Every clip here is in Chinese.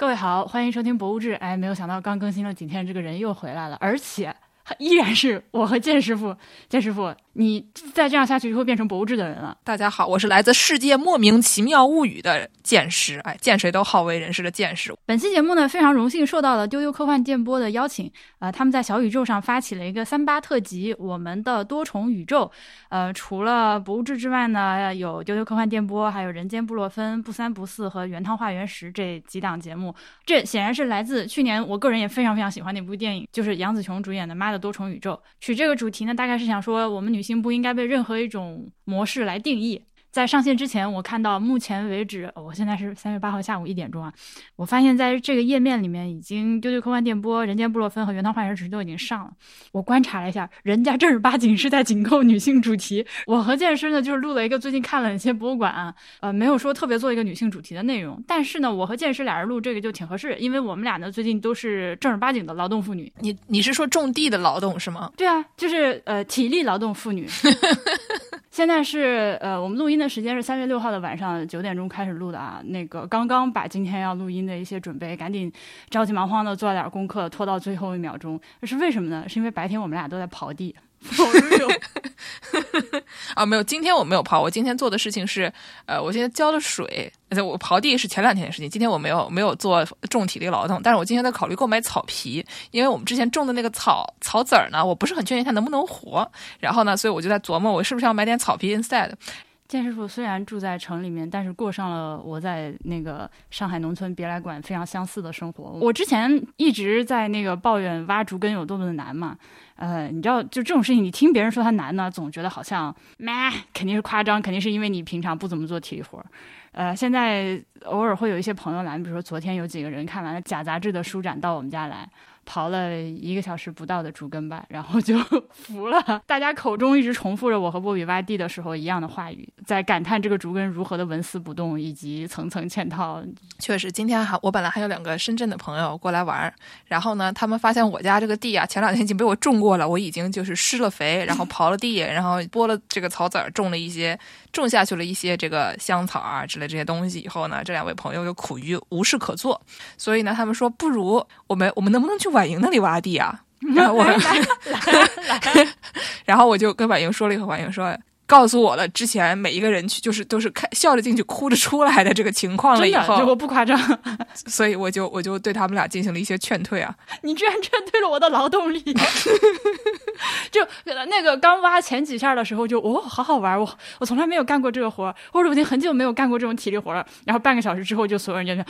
各位好，欢迎收听《博物志》。哎，没有想到刚更新了几天，这个人又回来了，而且依然是我和剑师傅。剑师傅。你再这样下去就会变成博物志的人了。大家好，我是来自世界莫名其妙物语的剑师，哎，见谁都好为人师的剑师。本期节目呢，非常荣幸受到了丢丢科幻电波的邀请，呃，他们在小宇宙上发起了一个三八特辑，我们的多重宇宙。呃，除了博物志之外呢，有丢丢科幻电波，还有人间布洛芬、不三不四和原汤化原石这几档节目。这显然是来自去年我个人也非常非常喜欢那部电影，就是杨紫琼主演的《妈的多重宇宙》。取这个主题呢，大概是想说我们女性。不应该被任何一种模式来定义。在上线之前，我看到目前为止，我现在是三月八号下午一点钟啊。我发现在这个页面里面，已经丢丢科幻电波、人间布洛芬和原汤化原石都已经上了。我观察了一下，人家正儿八经是在紧扣女性主题。我和健身呢，就是录了一个最近看了一些博物馆，呃，没有说特别做一个女性主题的内容。但是呢，我和健身俩人录这个就挺合适，因为我们俩呢最近都是正儿八经的劳动妇女。你你是说种地的劳动是吗？对啊，就是呃体力劳动妇女。现在是呃，我们录音的时间是三月六号的晚上九点钟开始录的啊。那个刚刚把今天要录音的一些准备，赶紧着急忙慌的做了点功课，拖到最后一秒钟。这是为什么呢？是因为白天我们俩都在刨地。啊，没有，今天我没有刨。我今天做的事情是，呃，我现在浇了水。而且我刨地是前两天的事情，今天我没有没有做重体力劳动。但是我今天在考虑购买草皮，因为我们之前种的那个草草籽儿呢，我不是很确定它能不能活。然后呢，所以我就在琢磨，我是不是要买点草皮 instead。建师傅虽然住在城里面，但是过上了我在那个上海农村别来馆非常相似的生活。我之前一直在那个抱怨挖竹根有多么的难嘛。呃，你知道，就这种事情，你听别人说它难呢，总觉得好像，妈，肯定是夸张，肯定是因为你平常不怎么做体力活儿。呃，现在偶尔会有一些朋友来，比如说昨天有几个人看完了假杂志的书展到我们家来。刨了一个小时不到的竹根吧，然后就 服了。大家口中一直重复着我和波比挖地的时候一样的话语，在感叹这个竹根如何的纹丝不动，以及层层嵌套。确实，今天还我本来还有两个深圳的朋友过来玩，然后呢，他们发现我家这个地啊，前两天已经被我种过了，我已经就是施了肥，然后刨了地，然后播了这个草籽，种了一些，种下去了一些这个香草啊之类这些东西以后呢，这两位朋友又苦于无事可做，所以呢，他们说不如我们我们能不能去玩婉莹那里挖地啊？然后我 然后我就跟婉莹说了一个，婉莹说。告诉我了，之前每一个人去就是都是开笑着进去，哭着出来的这个情况了以后，我不夸张，所以我就我就对他们俩进行了一些劝退啊。你居然劝退了我的劳动力，就那个刚挖前几下的时候就哦好好玩，我我从来没有干过这个活，或者我已经很久没有干过这种体力活了。然后半个小时之后，就所有人就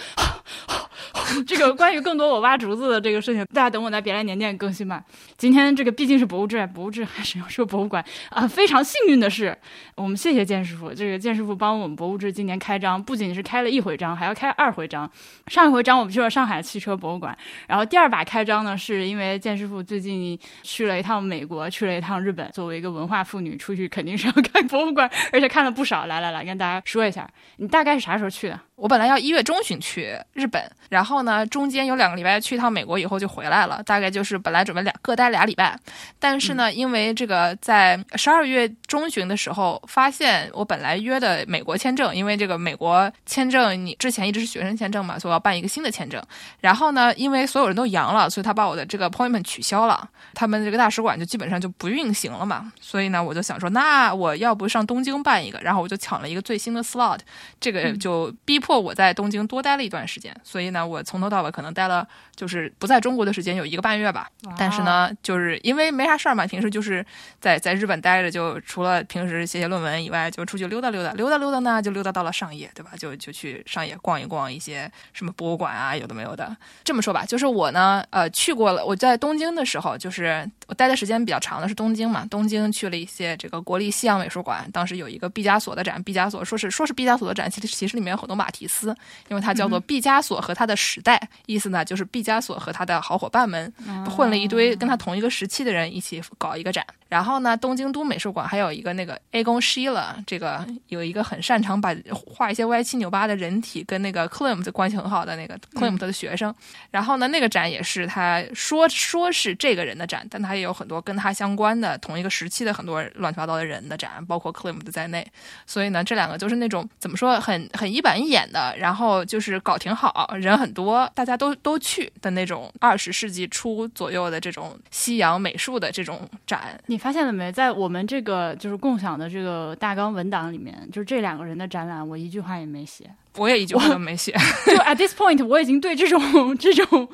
这个关于更多我挖竹子的这个事情，大家等我在别来年店更新吧。今天这个毕竟是博物志，博物志还是要说博物馆啊。非常幸运的是。我们谢谢建师傅，这个建师傅帮我们博物志今年开张，不仅是开了一回张，还要开二回张。上一回张我们去了上海汽车博物馆，然后第二把开张呢，是因为建师傅最近去了一趟美国，去了一趟日本。作为一个文化妇女，出去肯定是要 看博物馆，而且看了不少。来来来，跟大家说一下，你大概是啥时候去的？我本来要一月中旬去日本，然后呢，中间有两个礼拜去一趟美国，以后就回来了。大概就是本来准备俩各待俩礼拜，但是呢，因为这个在十二月中旬的时候，发现我本来约的美国签证，因为这个美国签证你之前一直是学生签证嘛，所以我要办一个新的签证。然后呢，因为所有人都阳了，所以他把我的这个 appointment 取消了，他们这个大使馆就基本上就不运行了嘛。所以呢，我就想说，那我要不上东京办一个，然后我就抢了一个最新的 slot，这个就逼迫。我在东京多待了一段时间，所以呢，我从头到尾可能待了就是不在中国的时间有一个半月吧。但是呢，就是因为没啥事儿嘛，平时就是在在日本待着，就除了平时写写论文以外，就出去溜达溜达，溜达溜达呢，就溜达到了上野，对吧？就就去上野逛一逛一些什么博物馆啊，有的没有的。这么说吧，就是我呢，呃，去过了。我在东京的时候，就是我待的时间比较长的是东京嘛，东京去了一些这个国立西洋美术馆，当时有一个毕加索的展，毕加索说是说是毕加索的展，其实其实里面有很多马蹄。斯，因为它叫做毕加索和他的时代，意思呢就是毕加索和他的好伙伴们混了一堆跟他同一个时期的人一起搞一个展。然后呢，东京都美术馆还有一个那个 A 宫 Sheila，这个有一个很擅长把画一些歪七扭八的人体跟那个 Klimt 关系很好的那个 Klimt 的学生。然后呢，那个展也是他说说是这个人的展，但他也有很多跟他相关的同一个时期的很多乱七八糟的人的展，包括 Klimt 在内。所以呢，这两个就是那种怎么说很很一板一眼。的，然后就是搞挺好，人很多，大家都都去的那种二十世纪初左右的这种西洋美术的这种展。你发现了没？在我们这个就是共享的这个大纲文档里面，就是这两个人的展览，我一句话也没写。我也一句话都没写。就 at this point，我已经对这种 这种。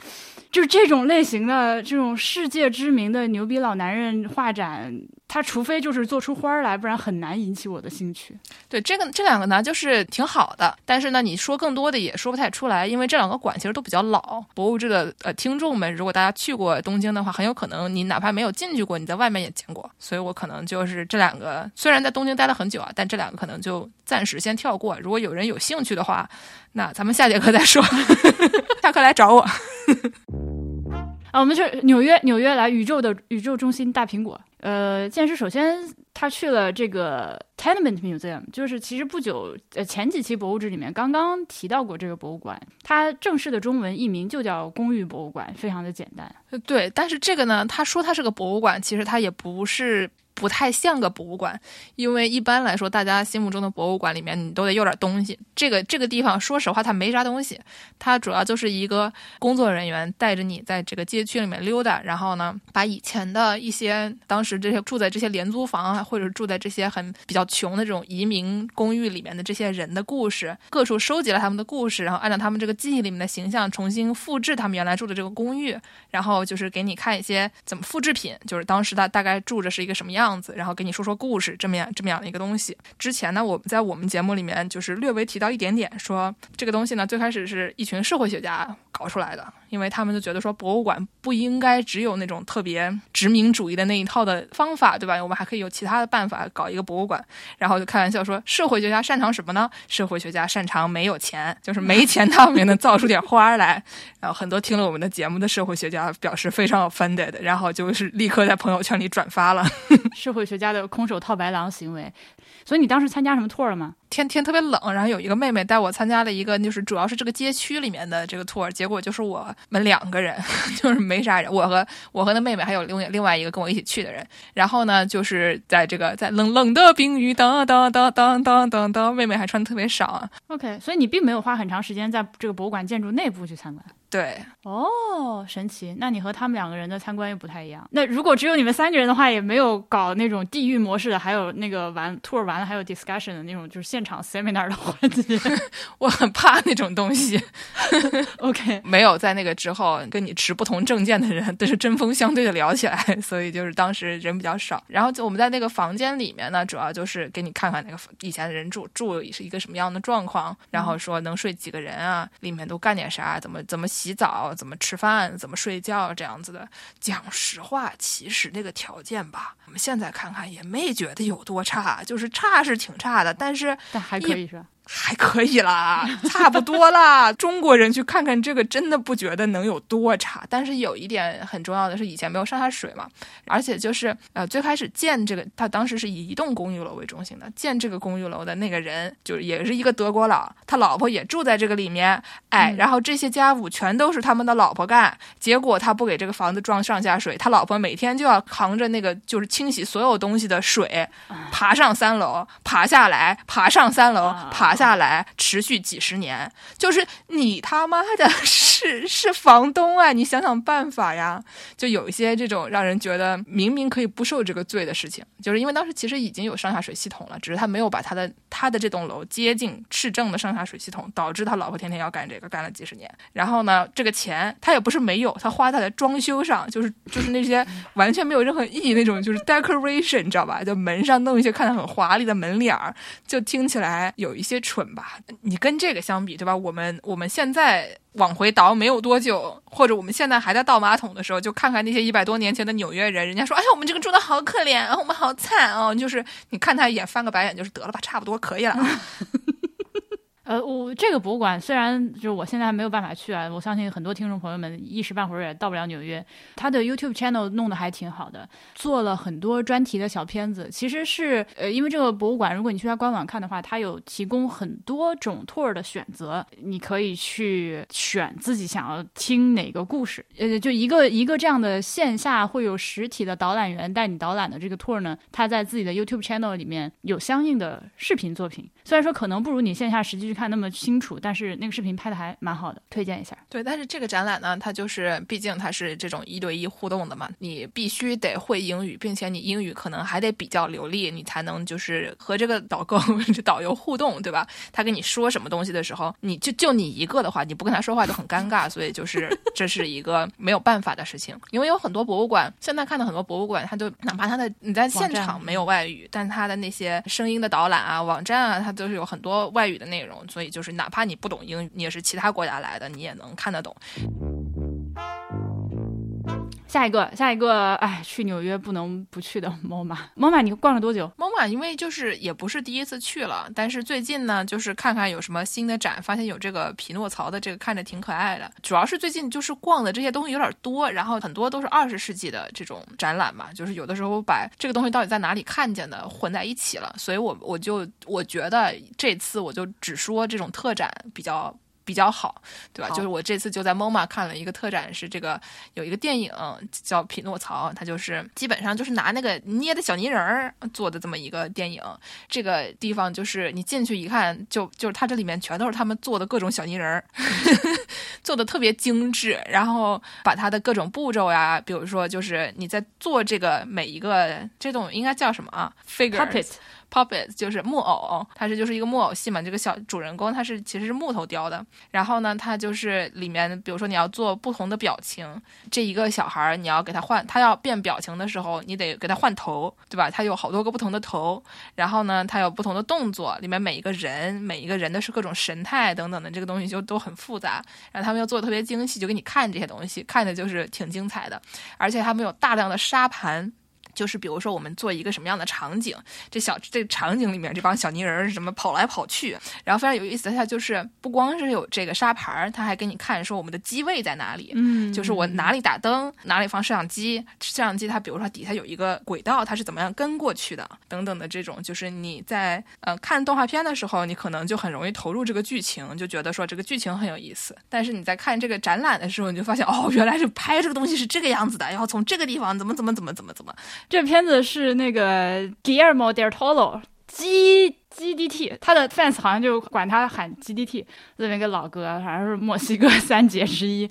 就是这种类型的这种世界知名的牛逼老男人画展，他除非就是做出花儿来，不然很难引起我的兴趣。对这个这两个呢，就是挺好的，但是呢，你说更多的也说不太出来，因为这两个馆其实都比较老。博物志的呃听众们，如果大家去过东京的话，很有可能你哪怕没有进去过，你在外面也见过。所以我可能就是这两个，虽然在东京待了很久啊，但这两个可能就暂时先跳过。如果有人有兴趣的话，那咱们下节课再说，下课来找我。啊，我们去纽约，纽约来宇宙的宇宙中心大苹果。呃，剑师首先他去了这个 Tenement Museum，就是其实不久呃前几期博物志里面刚刚提到过这个博物馆，它正式的中文译名就叫公寓博物馆，非常的简单。对，但是这个呢，他说它是个博物馆，其实它也不是。不太像个博物馆，因为一般来说，大家心目中的博物馆里面，你都得有点东西。这个这个地方，说实话，它没啥东西，它主要就是一个工作人员带着你在这个街区里面溜达，然后呢，把以前的一些当时这些住在这些廉租房啊，或者住在这些很比较穷的这种移民公寓里面的这些人的故事，各处收集了他们的故事，然后按照他们这个记忆里面的形象重新复制他们原来住的这个公寓，然后就是给你看一些怎么复制品，就是当时他大概住着是一个什么样。样子，然后给你说说故事，这么样这么样的一个东西。之前呢，我们在我们节目里面就是略微提到一点点，说这个东西呢，最开始是一群社会学家搞出来的，因为他们就觉得说博物馆不应该只有那种特别殖民主义的那一套的方法，对吧？我们还可以有其他的办法搞一个博物馆。然后就开玩笑说，社会学家擅长什么呢？社会学家擅长没有钱，就是没钱他们也能造出点花来。很多听了我们的节目的社会学家表示非常 offended，然后就是立刻在朋友圈里转发了。社会学家的空手套白狼行为，所以你当时参加什么 tour 了吗？天天特别冷，然后有一个妹妹带我参加了一个，就是主要是这个街区里面的这个 tour，结果就是我们两个人，就是没啥人，我和我和那妹妹还有另另外一个跟我一起去的人，然后呢，就是在这个在冷冷的冰雨当当当当当当当，妹妹还穿的特别少。OK，所以你并没有花很长时间在这个博物馆建筑内部去参观。对，哦，神奇。那你和他们两个人的参观又不太一样。那如果只有你们三个人的话，也没有搞那种地域模式的，还有那个玩 tour 完了还有 discussion 的那种，就是现场 seminar 的环节。我很怕那种东西。OK，没有在那个之后跟你持不同证件的人都是针锋相对的聊起来，所以就是当时人比较少。然后就我们在那个房间里面呢，主要就是给你看看那个以前的人住住是一个什么样的状况，然后说能睡几个人啊，里面都干点啥，怎么怎么。洗澡怎么吃饭怎么睡觉这样子的，讲实话，其实那个条件吧，我们现在看看也没觉得有多差，就是差是挺差的，但是但还可以是吧？还可以啦，差不多啦。中国人去看看这个，真的不觉得能有多差。但是有一点很重要的是，以前没有上下水嘛，而且就是呃，最开始建这个，他当时是以一栋公寓楼为中心的。建这个公寓楼的那个人，就是也是一个德国佬，他老婆也住在这个里面。哎，然后这些家务全都是他们的老婆干。结果他不给这个房子装上下水，他老婆每天就要扛着那个就是清洗所有东西的水，爬上三楼，爬下来，爬上三楼，爬。下来持续几十年，就是你他妈的 是是房东啊！你想想办法呀！就有一些这种让人觉得明明可以不受这个罪的事情，就是因为当时其实已经有上下水系统了，只是他没有把他的他的这栋楼接近市政的上下水系统，导致他老婆天天要干这个，干了几十年。然后呢，这个钱他也不是没有，他花在了装修上，就是就是那些完全没有任何意义那种，就是 decoration，你知道吧？就门上弄一些看着很华丽的门脸儿，就听起来有一些。蠢吧，你跟这个相比，对吧？我们我们现在往回倒没有多久，或者我们现在还在倒马桶的时候，就看看那些一百多年前的纽约人，人家说：“哎呀，我们这个住的好可怜啊，我们好惨哦。”就是你看他一眼，翻个白眼，就是得了吧，差不多可以了。呃，我这个博物馆虽然就是我现在还没有办法去啊，我相信很多听众朋友们一时半会儿也到不了纽约。他的 YouTube channel 弄得还挺好的，做了很多专题的小片子。其实是呃，因为这个博物馆，如果你去他官网看的话，它有提供很多种 tour 的选择，你可以去选自己想要听哪个故事。呃，就一个一个这样的线下会有实体的导览员带你导览的这个 tour 呢，他在自己的 YouTube channel 里面有相应的视频作品。虽然说可能不如你线下实际去。看那么清楚，但是那个视频拍的还蛮好的，推荐一下。对，但是这个展览呢，它就是毕竟它是这种一对一互动的嘛，你必须得会英语，并且你英语可能还得比较流利，你才能就是和这个导购、这导游互动，对吧？他跟你说什么东西的时候，你就就你一个的话，你不跟他说话就很尴尬，所以就是 这是一个没有办法的事情。因为有很多博物馆，现在看的很多博物馆，它就哪怕它的你在现场没有外语，但它的那些声音的导览啊、网站啊，它都是有很多外语的内容，所以就是哪怕你不懂英语，你也是其他国家来的，你也能看得懂。下一个，下一个，哎，去纽约不能不去的 MoMA，MoMA 你逛了多久？MoMA 因为就是也不是第一次去了，但是最近呢，就是看看有什么新的展，发现有这个匹诺曹的这个看着挺可爱的。主要是最近就是逛的这些东西有点多，然后很多都是二十世纪的这种展览嘛，就是有的时候把这个东西到底在哪里看见的混在一起了，所以我我就我觉得这次我就只说这种特展比较。比较好，对吧？就是我这次就在 MoMA 看了一个特展，是这个有一个电影叫《匹诺曹》，它就是基本上就是拿那个捏的小泥人儿做的这么一个电影。这个地方就是你进去一看，就就是它这里面全都是他们做的各种小泥人儿，做的特别精致。然后把它的各种步骤呀，比如说就是你在做这个每一个这种应该叫什么啊？Figure。Puppet 就是木偶，它是就是一个木偶戏嘛。这个小主人公他是其实是木头雕的，然后呢，他就是里面，比如说你要做不同的表情，这一个小孩儿你要给他换，他要变表情的时候，你得给他换头，对吧？他有好多个不同的头，然后呢，他有不同的动作，里面每一个人每一个人的是各种神态等等的，这个东西就都很复杂。然后他们又做的特别精细，就给你看这些东西，看的就是挺精彩的，而且他们有大量的沙盘。就是比如说，我们做一个什么样的场景，这小这场景里面这帮小泥人是什么跑来跑去，然后非常有意思。它就是不光是有这个沙盘，它还给你看说我们的机位在哪里，嗯，就是我哪里打灯，哪里放摄像机，摄像机它比如说底下有一个轨道，它是怎么样跟过去的，等等的这种。就是你在呃看动画片的时候，你可能就很容易投入这个剧情，就觉得说这个剧情很有意思。但是你在看这个展览的时候，你就发现哦，原来是拍这个东西是这个样子的，然后从这个地方怎么怎么怎么怎么怎么。这片子是那个 Guillermo del Toro，G G D T，他的 fans 好像就管他喊 G D T，这么一个老哥，好像是墨西哥 三杰之一。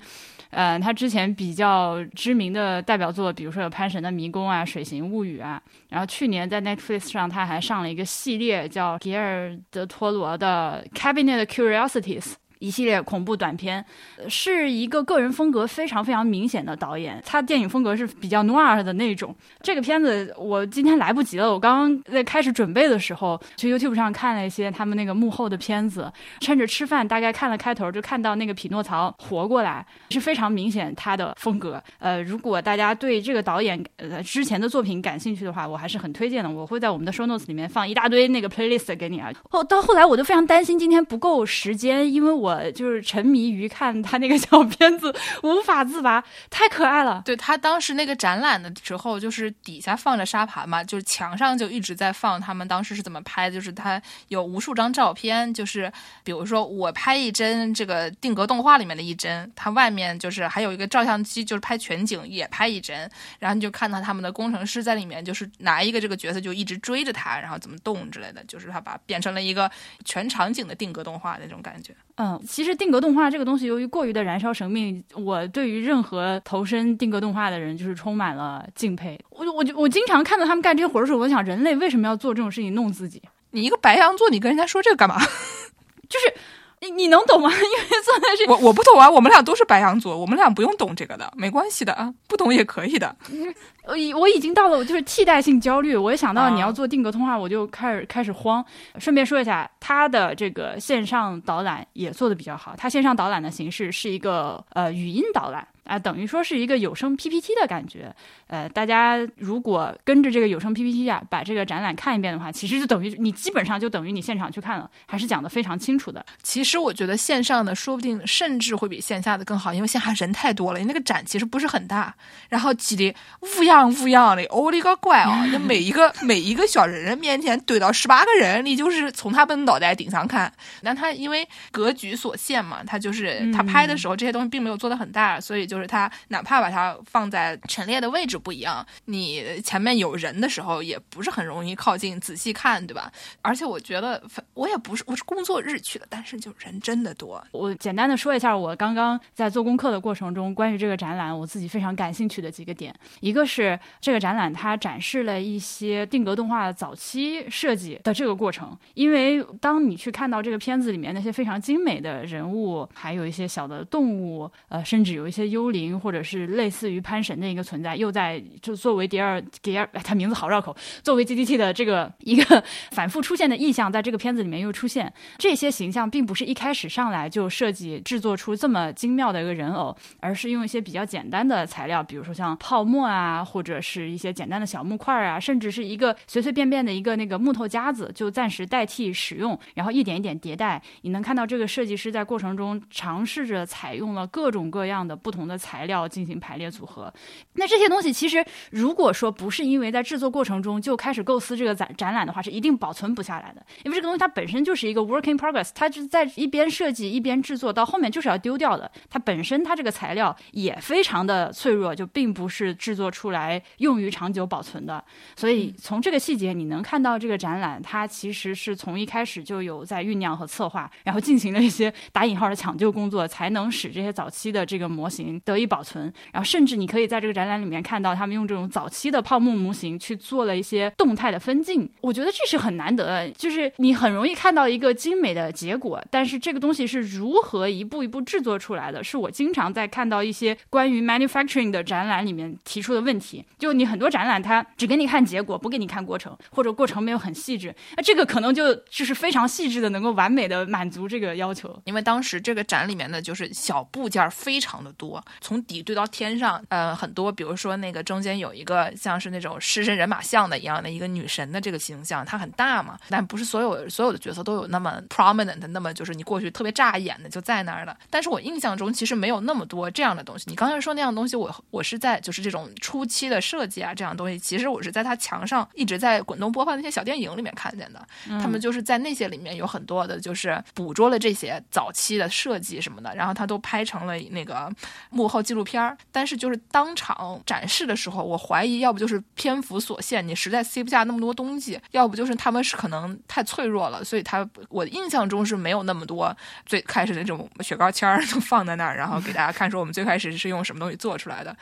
嗯，他之前比较知名的代表作，比如说有《潘神的迷宫》啊，《水形物语》啊。然后去年在 Netflix 上，他还上了一个系列，叫吉尔德托罗的《Cabinet Curiosities》。一系列恐怖短片，是一个个人风格非常非常明显的导演。他电影风格是比较 noir 的那种。这个片子我今天来不及了，我刚刚在开始准备的时候，去 YouTube 上看了一些他们那个幕后的片子，趁着吃饭大概看了开头，就看到那个匹诺曹活过来，是非常明显他的风格。呃，如果大家对这个导演呃之前的作品感兴趣的话，我还是很推荐的。我会在我们的 show notes 里面放一大堆那个 playlist 给你啊。后到后来我都非常担心今天不够时间，因为我。我就是沉迷于看他那个小片子，无法自拔，太可爱了。对他当时那个展览的时候，就是底下放着沙盘嘛，就是墙上就一直在放他们当时是怎么拍，就是他有无数张照片，就是比如说我拍一帧这个定格动画里面的一帧，他外面就是还有一个照相机，就是拍全景也拍一帧，然后你就看到他们的工程师在里面，就是拿一个这个角色就一直追着他，然后怎么动之类的，就是他把变成了一个全场景的定格动画那种感觉。嗯，其实定格动画这个东西，由于过于的燃烧生命，我对于任何投身定格动画的人，就是充满了敬佩。我我就我经常看到他们干这些活的时候，我想，人类为什么要做这种事情，弄自己？你一个白羊座，你跟人家说这个干嘛？就是。你你能懂吗？因为坐在这，我我不懂啊。我们俩都是白羊座，我们俩不用懂这个的，没关系的啊，不懂也可以的。我已我已经到了，就是替代性焦虑。我一想到你要做定格通话，我就开始开始慌。顺便说一下，他的这个线上导览也做的比较好。他线上导览的形式是一个呃语音导览。啊，等于说是一个有声 PPT 的感觉。呃，大家如果跟着这个有声 PPT 啊，把这个展览看一遍的话，其实就等于你基本上就等于你现场去看了，还是讲的非常清楚的。其实我觉得线上的说不定甚至会比线下的更好，因为线下人太多了，你那个展其实不是很大，然后挤得乌泱乌泱的，我的个乖啊！那每一个每一个小人人面前怼到十八个人，你就是从他们脑袋顶上看。但他因为格局所限嘛，他就是他拍的时候这些东西并没有做的很大，所以就。是他哪怕把它放在陈列的位置不一样，你前面有人的时候也不是很容易靠近仔细看，对吧？而且我觉得我也不是我是工作日去的，但是就人真的多。我简单的说一下，我刚刚在做功课的过程中，关于这个展览我自己非常感兴趣的几个点，一个是是这个展览它展示了一些定格动画早期设计的这个过程，因为当你去看到这个片子里面那些非常精美的人物，还有一些小的动物，呃，甚至有一些幽灵或者是类似于潘神的一个存在，又在就作为第二第二，它名字好绕口，作为 G D T 的这个一个 反复出现的意象，在这个片子里面又出现。这些形象，并不是一开始上来就设计制作出这么精妙的一个人偶，而是用一些比较简单的材料，比如说像泡沫啊，或者是一些简单的小木块啊，甚至是一个随随便便的一个那个木头夹子，就暂时代替使用，然后一点一点迭代。你能看到这个设计师在过程中尝试着采用了各种各样的不同的材料进行排列组合。那这些东西其实，如果说不是因为在制作过程中就开始构思这个展展览的话，是一定保存不下来的。因为这个东西它本身就是一个 working progress，它是在一边设计一边制作，到后面就是要丢掉的。它本身它这个材料也非常的脆弱，就并不是制作出来用于长久保存的。所以从这个细节你能看到，这个展览它其实是从一开始就有在酝酿和策划，然后进行了一些打引号的抢救工作，才能使这些早期的这个模型得以保存。然后甚至你可以在这个展览里面看到，他们用这种早期的泡沫模型去做了一些动态的分镜。我觉得这是很难得的，就是你很容易看到一个精美的结果，但是这个东西是如何一步一步制作出来的，是我经常在看到一些关于 manufacturing 的展览里面提出的问题。就你很多展览，它只给你看结果，不给你看过程，或者过程没有很细致，那这个可能就就是非常细致的，能够完美的满足这个要求。因为当时这个展里面的就是小部件非常的多，从底堆到天上，呃，很多，比如说那个中间有一个像是那种狮身人马像的一样的一个女神的这个形象，它很大嘛，但不是所有所有的角色都有那么 prominent，那么就是你过去特别扎眼的就在那儿了。但是我印象中其实没有那么多这样的东西。你刚才说那样东西，我我是在就是这种初期的设计啊，这样东西，其实我是在他墙上一直在滚动播放那些小电影里面看见的。他们就是在那些里面有很多的，就是捕捉了这些早期的设计什么的，然后他都拍成了那个幕后纪录片儿。但是就是当场展示的时候，我怀疑要不就是篇幅所限，你实在塞不下那么多东西；要不就是他们是可能太脆弱了，所以他我印象中是没有那么多最开始那种雪糕签儿就放在那儿，然后给大家看说我们最开始是用什么东西做出来的。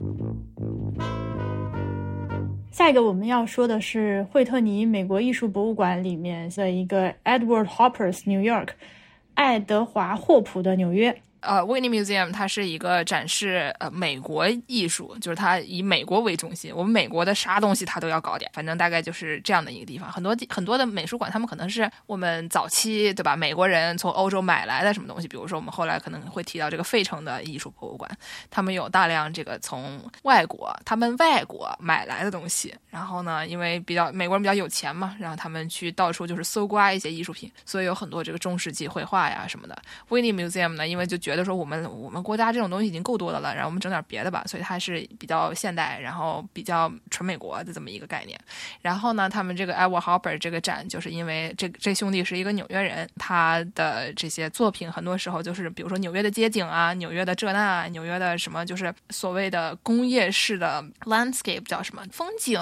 下一个我们要说的是惠特尼美国艺术博物馆里面的一个 Edward Hopper's New York，爱德华霍普的纽约。呃，Whitney Museum 它是一个展示呃美国艺术，就是它以美国为中心，我们美国的啥东西它都要搞点，反正大概就是这样的一个地方。很多地很多的美术馆，他们可能是我们早期对吧？美国人从欧洲买来的什么东西，比如说我们后来可能会提到这个费城的艺术博物馆，他们有大量这个从外国他们外国买来的东西。然后呢，因为比较美国人比较有钱嘛，然后他们去到处就是搜刮一些艺术品，所以有很多这个中世纪绘画呀什么的。Whitney Museum 呢，因为就觉觉得说我们我们国家这种东西已经够多的了，然后我们整点别的吧，所以它是比较现代，然后比较纯美国的这么一个概念。然后呢，他们这个 Edward Hopper 这个展，就是因为这这兄弟是一个纽约人，他的这些作品很多时候就是比如说纽约的街景啊，纽约的这那，纽约的什么，就是所谓的工业式的 landscape 叫什么风景。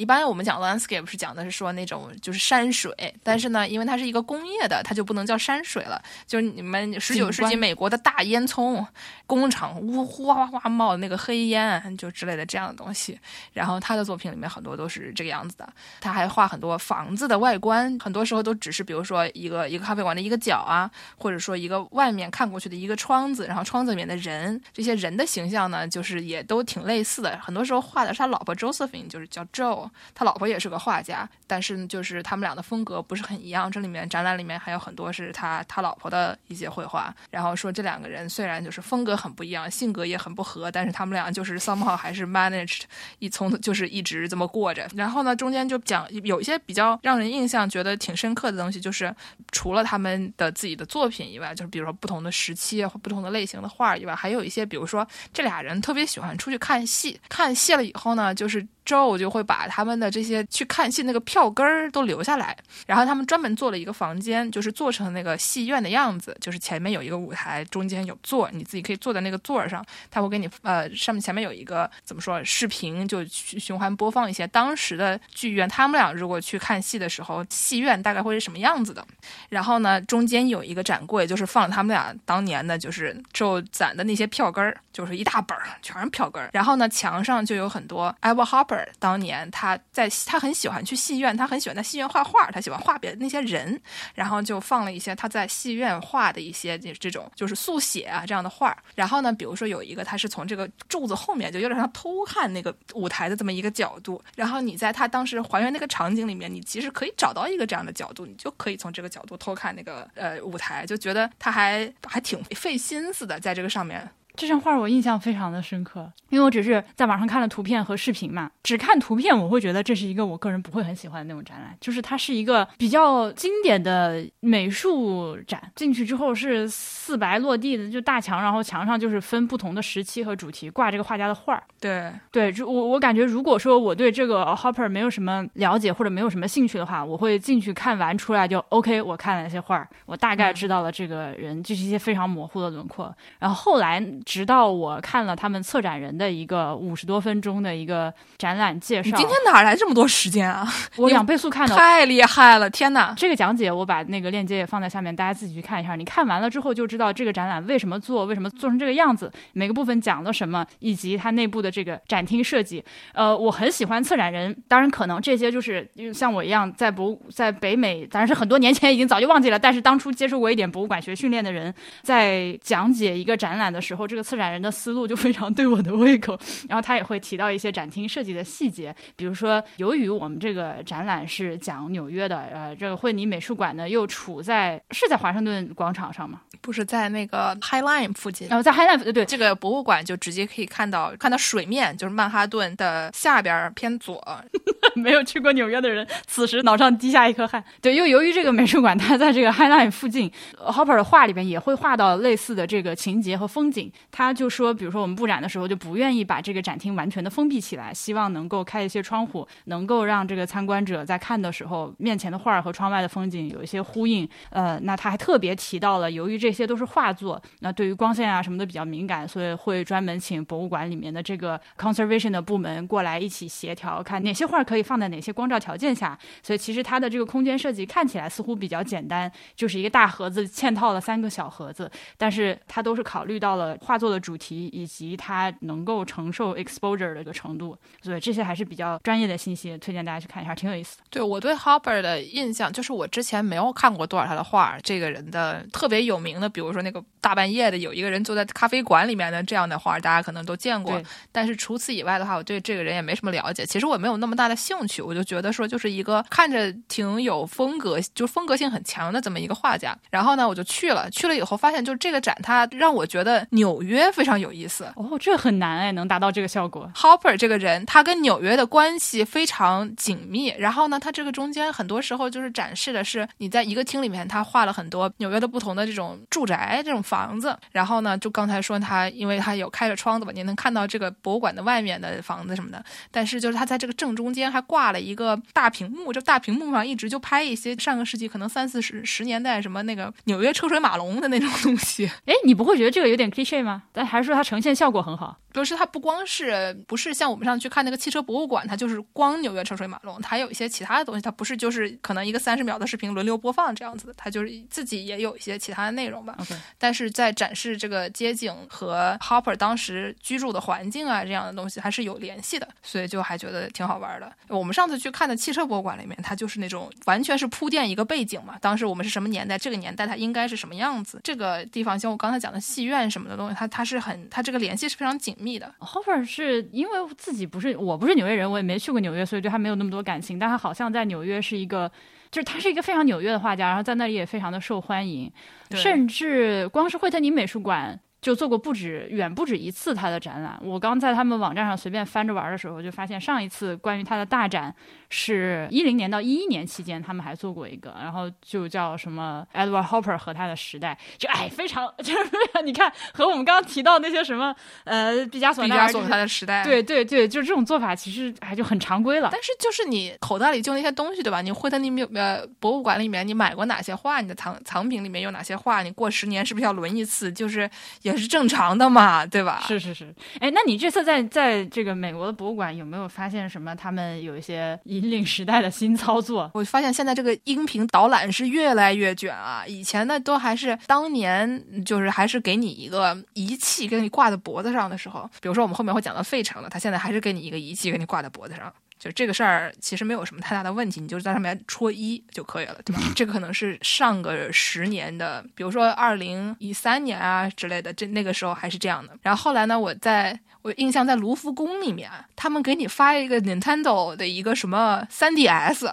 一般我们讲 landscape 是讲的是说那种就是山水，但是呢，因为它是一个工业的，它就不能叫山水了。就是你们十九世纪美国的大烟囱工厂，呜呼哗哗哗冒的那个黑烟，就之类的这样的东西。然后他的作品里面很多都是这个样子的。他还画很多房子的外观，很多时候都只是比如说一个一个咖啡馆的一个角啊，或者说一个外面看过去的一个窗子，然后窗子里面的人，这些人的形象呢，就是也都挺类似的。很多时候画的是他老婆 Josephine，就是叫 Joe。他老婆也是个画家，但是就是他们俩的风格不是很一样。这里面展览里面还有很多是他他老婆的一些绘画。然后说这两个人虽然就是风格很不一样，性格也很不合，但是他们俩就是 somehow 还是 managed 一从就是一直这么过着。然后呢，中间就讲有一些比较让人印象觉得挺深刻的东西，就是除了他们的自己的作品以外，就是比如说不同的时期或不同的类型的画以外，还有一些比如说这俩人特别喜欢出去看戏，看戏了以后呢，就是。之后就会把他们的这些去看戏那个票根儿都留下来，然后他们专门做了一个房间，就是做成那个戏院的样子，就是前面有一个舞台，中间有座，你自己可以坐在那个座上，他会给你呃上面前面有一个怎么说视频，就循环播放一些当时的剧院，他们俩如果去看戏的时候，戏院大概会是什么样子的。然后呢，中间有一个展柜，就是放他们俩当年的就是就攒的那些票根儿，就是一大本儿，全是票根儿。然后呢，墙上就有很多 Ever Hopper 当年他他在他很喜欢去戏院，他很喜欢在戏院画画，他喜欢画别的那些人，然后就放了一些他在戏院画的一些这这种就是速写啊这样的画。然后呢，比如说有一个他是从这个柱子后面，就有点像偷看那个舞台的这么一个角度。然后你在他当时还原那个场景里面，你其实可以找到一个这样的角度，你就可以从这个角度偷看那个呃舞台，就觉得他还还挺费心思的在这个上面。这张画我印象非常的深刻，因为我只是在网上看了图片和视频嘛，只看图片我会觉得这是一个我个人不会很喜欢的那种展览，就是它是一个比较经典的美术展，进去之后是四白落地的就大墙，然后墙上就是分不同的时期和主题挂这个画家的画儿。对对，就我我感觉如果说我对这个 Hopper 没有什么了解或者没有什么兴趣的话，我会进去看完出来就 OK，我看了那些画儿，我大概知道了这个人，就是一些非常模糊的轮廓，然后后来。直到我看了他们策展人的一个五十多分钟的一个展览介绍，你今天哪来这么多时间啊？我两倍速看的，太厉害了！天哪，这个讲解我把那个链接也放在下面，大家自己去看一下。你看完了之后就知道这个展览为什么做，为什么做成这个样子，每个部分讲了什么，以及它内部的这个展厅设计。呃，我很喜欢策展人，当然可能这些就是像我一样在博在北美，当然是很多年前已经早就忘记了，但是当初接受过一点博物馆学训练的人，在讲解一个展览的时候，这个策展人。的思路就非常对我的胃口，然后他也会提到一些展厅设计的细节，比如说，由于我们这个展览是讲纽约的，呃，这个惠尼美术馆呢又处在是在华盛顿广场上吗？不是在那个 High Line 附近，然后在 High Line 对对，这个博物馆就直接可以看到看到水面，就是曼哈顿的下边偏左。没有去过纽约的人，此时脑上滴下一颗汗。对，又由于这个美术馆它在这个 High Line 附近，Hopper 的画里边也会画到类似的这个情节和风景，他就。说，比如说我们布展的时候就不愿意把这个展厅完全的封闭起来，希望能够开一些窗户，能够让这个参观者在看的时候，面前的画儿和窗外的风景有一些呼应。呃，那他还特别提到了，由于这这些都是画作，那对于光线啊什么的比较敏感，所以会专门请博物馆里面的这个 conservation 的部门过来一起协调，看哪些画可以放在哪些光照条件下。所以其实它的这个空间设计看起来似乎比较简单，就是一个大盒子嵌套了三个小盒子，但是它都是考虑到了画作的主。题以及它能够承受 exposure 的一个程度，所以这些还是比较专业的信息，推荐大家去看一下，挺有意思。对我对 Hopper 的印象就是我之前没有看过多少他的画，这个人的特别有名的，比如说那个大半夜的有一个人坐在咖啡馆里面的这样的画，大家可能都见过。但是除此以外的话，我对这个人也没什么了解。其实我没有那么大的兴趣，我就觉得说就是一个看着挺有风格，就风格性很强的这么一个画家。然后呢，我就去了，去了以后发现就是这个展，它让我觉得纽约非常。非常有意思哦，这很难哎，能达到这个效果。Hopper 这个人，他跟纽约的关系非常紧密。然后呢，他这个中间很多时候就是展示的是你在一个厅里面，他画了很多纽约的不同的这种住宅、这种房子。然后呢，就刚才说他，因为他有开着窗子吧，你能看到这个博物馆的外面的房子什么的。但是就是他在这个正中间还挂了一个大屏幕，就大屏幕上一直就拍一些上个世纪可能三四十十年代什么那个纽约车水马龙的那种东西。哎，你不会觉得这个有点 cliché 吗？但还是。说它呈现效果很好，不是它不光是不是像我们上去看那个汽车博物馆，它就是光纽约车水马龙，它有一些其他的东西，它不是就是可能一个三十秒的视频轮流播放这样子的，它就是自己也有一些其他的内容吧。但是在展示这个街景和 Hopper 当时居住的环境啊这样的东西还是有联系的，所以就还觉得挺好玩的。我们上次去看的汽车博物馆里面，它就是那种完全是铺垫一个背景嘛，当时我们是什么年代，这个年代它应该是什么样子。这个地方像我刚才讲的戏院什么的东西，它它是很。它这个联系是非常紧密的。Hopper 是因为自己不是，我不是纽约人，我也没去过纽约，所以对他没有那么多感情。但他好像在纽约是一个，就是他是一个非常纽约的画家，然后在那里也非常的受欢迎，甚至光是惠特尼美术馆。就做过不止远不止一次他的展览。我刚在他们网站上随便翻着玩的时候，就发现上一次关于他的大展是一零年到一一年期间，他们还做过一个，然后就叫什么 Edward Hopper 和他的时代，就哎非常 就是你看和我们刚刚提到那些什么呃毕加索、毕加索他的时代，对对对，就是这种做法其实还就很常规了。但是就是你口袋里就那些东西对吧？你惠特尼有呃博物馆里面你买过哪些画？你的藏藏品里面有哪些画？你过十年是不是要轮一次？就是也是正常的嘛，对吧？是是是。哎，那你这次在在这个美国的博物馆有没有发现什么？他们有一些引领时代的新操作？我发现现在这个音频导览是越来越卷啊！以前呢都还是当年就是还是给你一个仪器给你挂在脖子上的时候，比如说我们后面会讲到费城的，他现在还是给你一个仪器给你挂在脖子上。就这个事儿其实没有什么太大的问题，你就在上面戳一就可以了，对吧？这个可能是上个十年的，比如说二零一三年啊之类的，这那个时候还是这样的。然后后来呢，我在我印象在卢浮宫里面，他们给你发一个 Nintendo 的一个什么 3DS，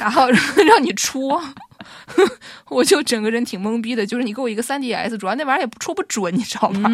然后 让你戳。我就整个人挺懵逼的，就是你给我一个三 DS，主要那玩意儿也戳不准，你知道吧？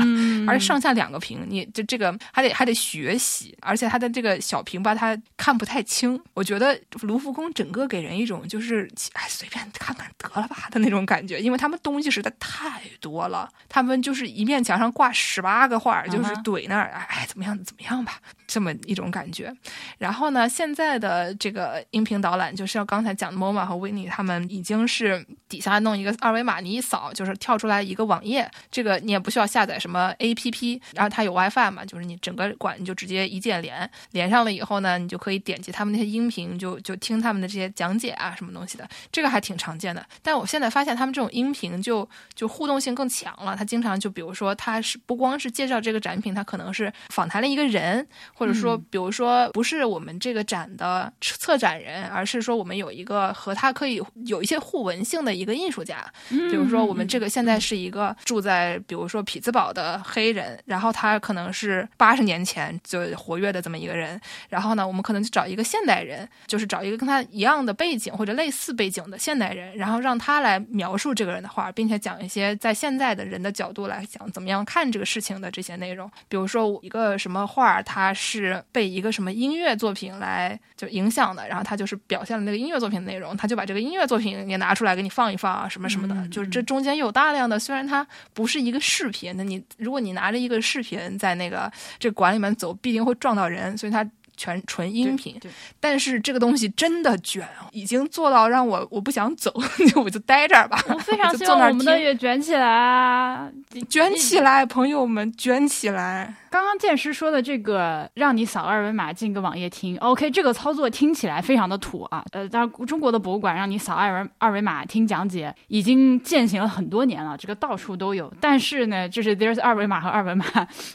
而且上下两个屏，你就这个还得还得学习，而且它的这个小屏吧，它看不太清。我觉得卢浮宫整个给人一种就是哎随便看看得了吧的那种感觉，因为他们东西实在太多了，他们就是一面墙上挂十八个画，就是怼那儿，哎怎么样怎么样吧，这么一种感觉。然后呢，现在的这个音频导览，就是要刚才讲的 MoMA 和维尼他们已经。是底下弄一个二维码，你一扫就是跳出来一个网页，这个你也不需要下载什么 APP，然后它有 WiFi 嘛，就是你整个馆你就直接一键连，连上了以后呢，你就可以点击他们那些音频，就就听他们的这些讲解啊什么东西的，这个还挺常见的。但我现在发现他们这种音频就就互动性更强了，他经常就比如说他是不光是介绍这个展品，他可能是访谈了一个人，或者说比如说不是我们这个展的策展人，而是说我们有一个和他可以有一些。互文性的一个艺术家，比如说我们这个现在是一个住在比如说匹兹堡的黑人，然后他可能是八十年前就活跃的这么一个人，然后呢，我们可能就找一个现代人，就是找一个跟他一样的背景或者类似背景的现代人，然后让他来描述这个人的画，并且讲一些在现在的人的角度来讲怎么样看这个事情的这些内容。比如说一个什么画，它是被一个什么音乐作品来就影响的，然后他就是表现了那个音乐作品的内容，他就把这个音乐作品也拿。出来给你放一放啊，什么什么的，就是这中间有大量的，虽然它不是一个视频，那你如果你拿着一个视频在那个这馆里面走，必定会撞到人，所以它。全纯音频，但是这个东西真的卷，已经做到让我我不想走，我就待这儿吧。我非常希望我们的也卷起来，卷起来，朋友们卷起来。刚刚剑师说的这个，让你扫二维码进个网页听，OK，这个操作听起来非常的土啊。呃，当然中国的博物馆让你扫二维二维码听讲解，已经践行了很多年了，这个到处都有。但是呢，就是 there's 二维码和二维码，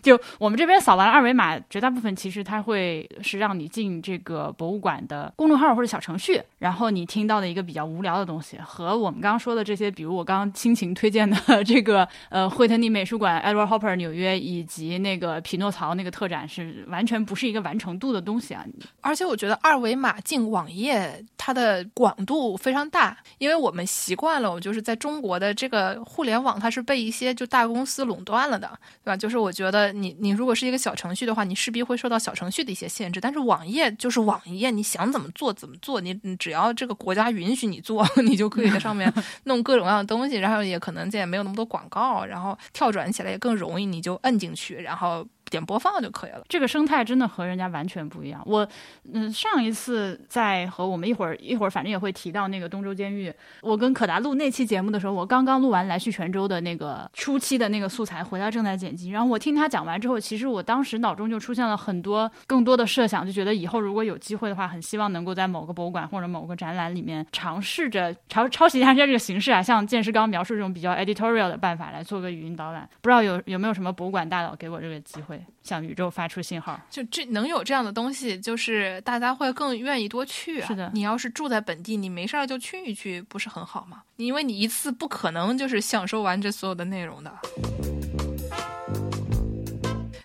就我们这边扫完二维码，绝大部分其实它会。是让你进这个博物馆的公众号或者小程序，然后你听到的一个比较无聊的东西，和我们刚刚说的这些，比如我刚刚亲情推荐的这个呃惠特尼美术馆 Edward Hopper 纽约以及那个匹诺曹那个特展是完全不是一个完成度的东西啊！而且我觉得二维码进网页它的广度非常大，因为我们习惯了，我就是在中国的这个互联网，它是被一些就大公司垄断了的，对吧？就是我觉得你你如果是一个小程序的话，你势必会受到小程序的一些限制。但是网页就是网页，你想怎么做怎么做，你你只要这个国家允许你做，你就可以在上面 弄各种各样的东西，然后也可能这也没有那么多广告，然后跳转起来也更容易，你就摁进去，然后。点播放就可以了。这个生态真的和人家完全不一样。我，嗯，上一次在和我们一会儿一会儿，反正也会提到那个东周监狱。我跟可达录那期节目的时候，我刚刚录完来去泉州的那个初期的那个素材，回来正在剪辑。然后我听他讲完之后，其实我当时脑中就出现了很多更多的设想，就觉得以后如果有机会的话，很希望能够在某个博物馆或者某个展览里面尝试着抄抄袭一下这个形式啊，像剑师刚描述这种比较 editorial 的办法来做个语音导览。不知道有有没有什么博物馆大佬给我这个机会？向宇宙发出信号，就这能有这样的东西，就是大家会更愿意多去。是的，你要是住在本地，你没事儿就去一去，不是很好吗？因为你一次不可能就是享受完这所有的内容的。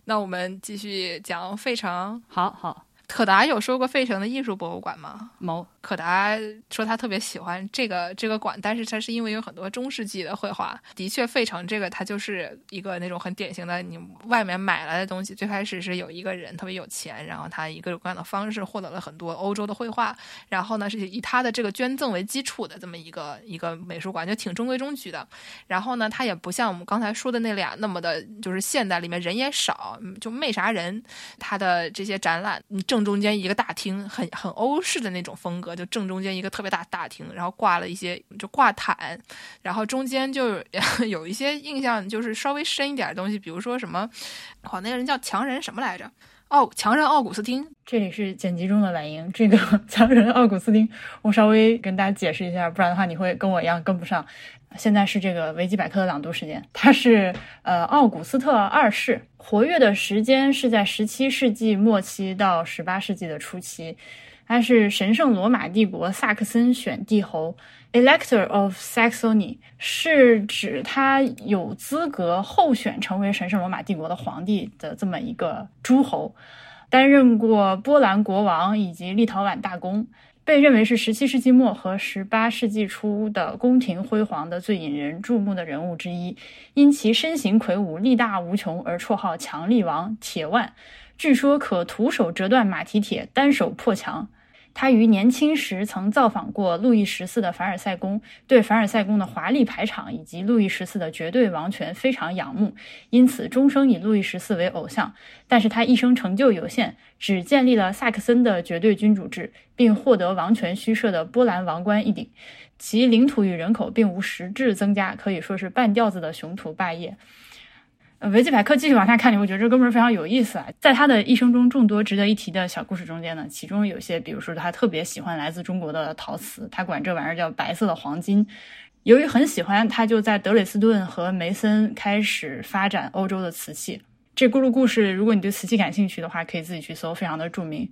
那我们继续讲费城。好好。可达有说过费城的艺术博物馆吗？某可达说他特别喜欢这个这个馆，但是他是因为有很多中世纪的绘画。的确，费城这个它就是一个那种很典型的，你外面买来的东西。最开始是有一个人特别有钱，然后他以各种各样的方式获得了很多欧洲的绘画，然后呢是以他的这个捐赠为基础的这么一个一个美术馆，就挺中规中矩的。然后呢，它也不像我们刚才说的那俩那么的，就是现代里面人也少，就没啥人。它的这些展览，正中间一个大厅，很很欧式的那种风格，就正中间一个特别大大厅，然后挂了一些就挂毯，然后中间就 有一些印象，就是稍微深一点的东西，比如说什么，好，那个人叫强人什么来着？奥强人奥古斯丁，这里是剪辑中的懒音。这个强人奥古斯丁，我稍微跟大家解释一下，不然的话你会跟我一样跟不上。现在是这个维基百科的朗读时间。他是呃奥古斯特二世，活跃的时间是在十七世纪末期到十八世纪的初期。他是神圣罗马帝国萨克森选帝侯，Elector of Saxony，是指他有资格候选成为神圣罗马帝国的皇帝的这么一个诸侯，担任过波兰国王以及立陶宛大公。被认为是十七世纪末和十八世纪初的宫廷辉煌的最引人注目的人物之一，因其身形魁梧、力大无穷而绰号“强力王”、“铁腕”。据说可徒手折断马蹄铁，单手破墙。他于年轻时曾造访过路易十四的凡尔赛宫，对凡尔赛宫的华丽排场以及路易十四的绝对王权非常仰慕，因此终生以路易十四为偶像。但是他一生成就有限，只建立了萨克森的绝对君主制，并获得王权虚设的波兰王冠一顶。其领土与人口并无实质增加，可以说是半吊子的雄图霸业。维基百科继续往下看，你会觉得这哥们儿非常有意思啊！在他的一生中众多值得一提的小故事中间呢，其中有些，比如说他特别喜欢来自中国的陶瓷，他管这玩意儿叫白色的黄金。由于很喜欢，他就在德累斯顿和梅森开始发展欧洲的瓷器。这咕噜故事，如果你对瓷器感兴趣的话，可以自己去搜，非常的著名。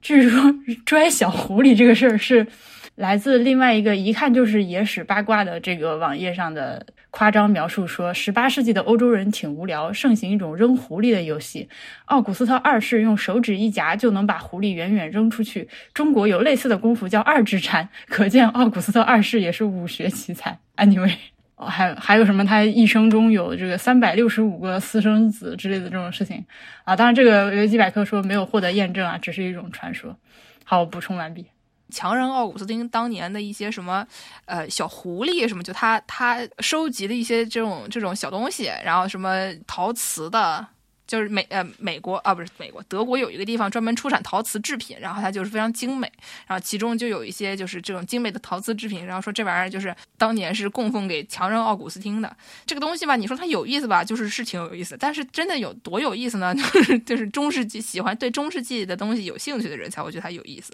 据说 拽小狐狸这个事儿是来自另外一个一看就是野史八卦的这个网页上的。夸张描述说，十八世纪的欧洲人挺无聊，盛行一种扔狐狸的游戏。奥古斯特二世用手指一夹就能把狐狸远远扔出去。中国有类似的功夫叫二指禅，可见奥古斯特二世也是武学奇才。Anyway，还还有什么？他一生中有这个三百六十五个私生子之类的这种事情啊？当然，这个维基百科说没有获得验证啊，只是一种传说。好，我补充完毕。强人奥古斯丁当年的一些什么，呃，小狐狸什么，就他他收集的一些这种这种小东西，然后什么陶瓷的。就是美呃美国啊不是美国德国有一个地方专门出产陶瓷制品，然后它就是非常精美，然后其中就有一些就是这种精美的陶瓷制品，然后说这玩意儿就是当年是供奉给强人奥古斯丁的这个东西吧，你说它有意思吧，就是是挺有意思，但是真的有多有意思呢？就是就是中世纪喜欢对中世纪的东西有兴趣的人才会觉得它有意思。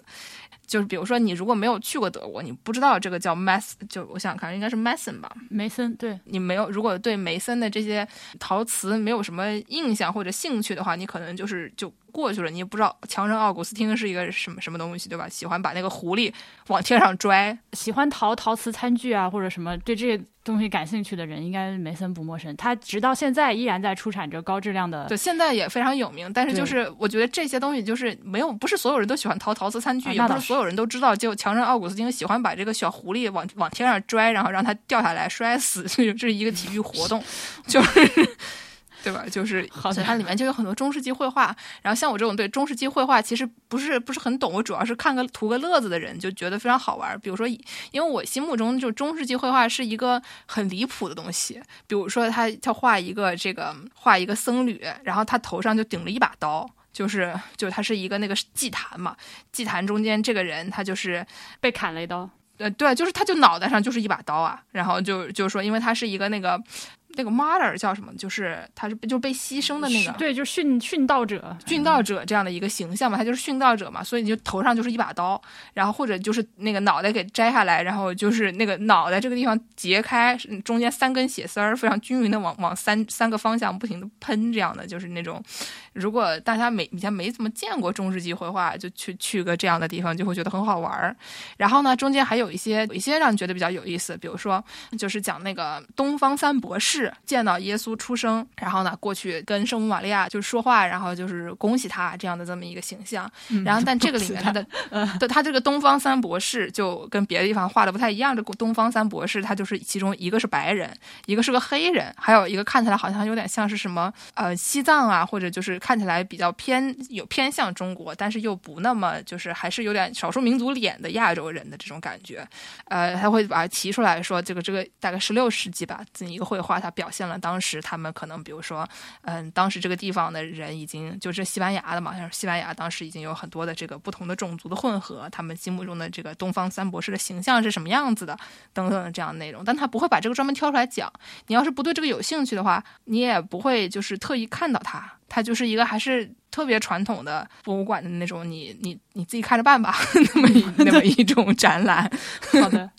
就是比如说你如果没有去过德国，你不知道这个叫 Mass，就我想想看应该是 Mason 吧，梅森，对你没有如果对梅森的这些陶瓷没有什么印象或者。兴趣的话，你可能就是就。过去了，你也不知道强人奥古斯汀是一个什么什么东西，对吧？喜欢把那个狐狸往天上拽，喜欢陶陶瓷餐具啊，或者什么对这些东西感兴趣的人，应该梅森不陌生。他直到现在依然在出产着高质量的，对，现在也非常有名。但是就是我觉得这些东西就是没有，不是所有人都喜欢陶陶瓷餐具，也不是所有人都知道，就强人奥古斯汀喜欢把这个小狐狸往往天上拽，然后让它掉下来摔死，这是一个体育活动，就是。对吧？就是它里面就有很多中世纪绘画，然后像我这种对中世纪绘画其实不是不是很懂，我主要是看个图个乐子的人，就觉得非常好玩。比如说，因为我心目中就中世纪绘画是一个很离谱的东西。比如说，他他画一个这个画一个僧侣，然后他头上就顶了一把刀，就是就是他是一个那个祭坛嘛，祭坛中间这个人他就是被砍了一刀。呃，对，就是他就脑袋上就是一把刀啊，然后就就说，因为他是一个那个。那个 mother 叫什么？就是他是就被牺牲的那个，对，就是殉殉道者，殉道者这样的一个形象嘛，他就是殉道者嘛，所以你就头上就是一把刀，然后或者就是那个脑袋给摘下来，然后就是那个脑袋这个地方截开，中间三根血丝儿非常均匀的往往三三个方向不停的喷，这样的就是那种，如果大家没以前没怎么见过中世纪绘画，就去去个这样的地方，就会觉得很好玩儿。然后呢，中间还有一些有一些让你觉得比较有意思，比如说就是讲那个东方三博士。市见到耶稣出生，然后呢过去跟圣母玛利亚就说话，然后就是恭喜他这样的这么一个形象。然后但这个里面他的，对他这个东方三博士就跟别的地方画的不太一样。这个东方三博士他就是其中一个是白人，一个是个黑人，还有一个看起来好像有点像是什么呃西藏啊，或者就是看起来比较偏有偏向中国，但是又不那么就是还是有点少数民族脸的亚洲人的这种感觉。呃，他会把它提出来说，这个这个大概十六世纪吧，这一个绘画，它表现了当时他们可能，比如说，嗯，当时这个地方的人已经就是西班牙的嘛，像西班牙当时已经有很多的这个不同的种族的混合，他们心目中的这个东方三博士的形象是什么样子的，等等这样的内容。但他不会把这个专门挑出来讲。你要是不对这个有兴趣的话，你也不会就是特意看到它。它就是一个还是特别传统的博物馆的那种，你你你自己看着办吧，那么 那么一种展览。好的。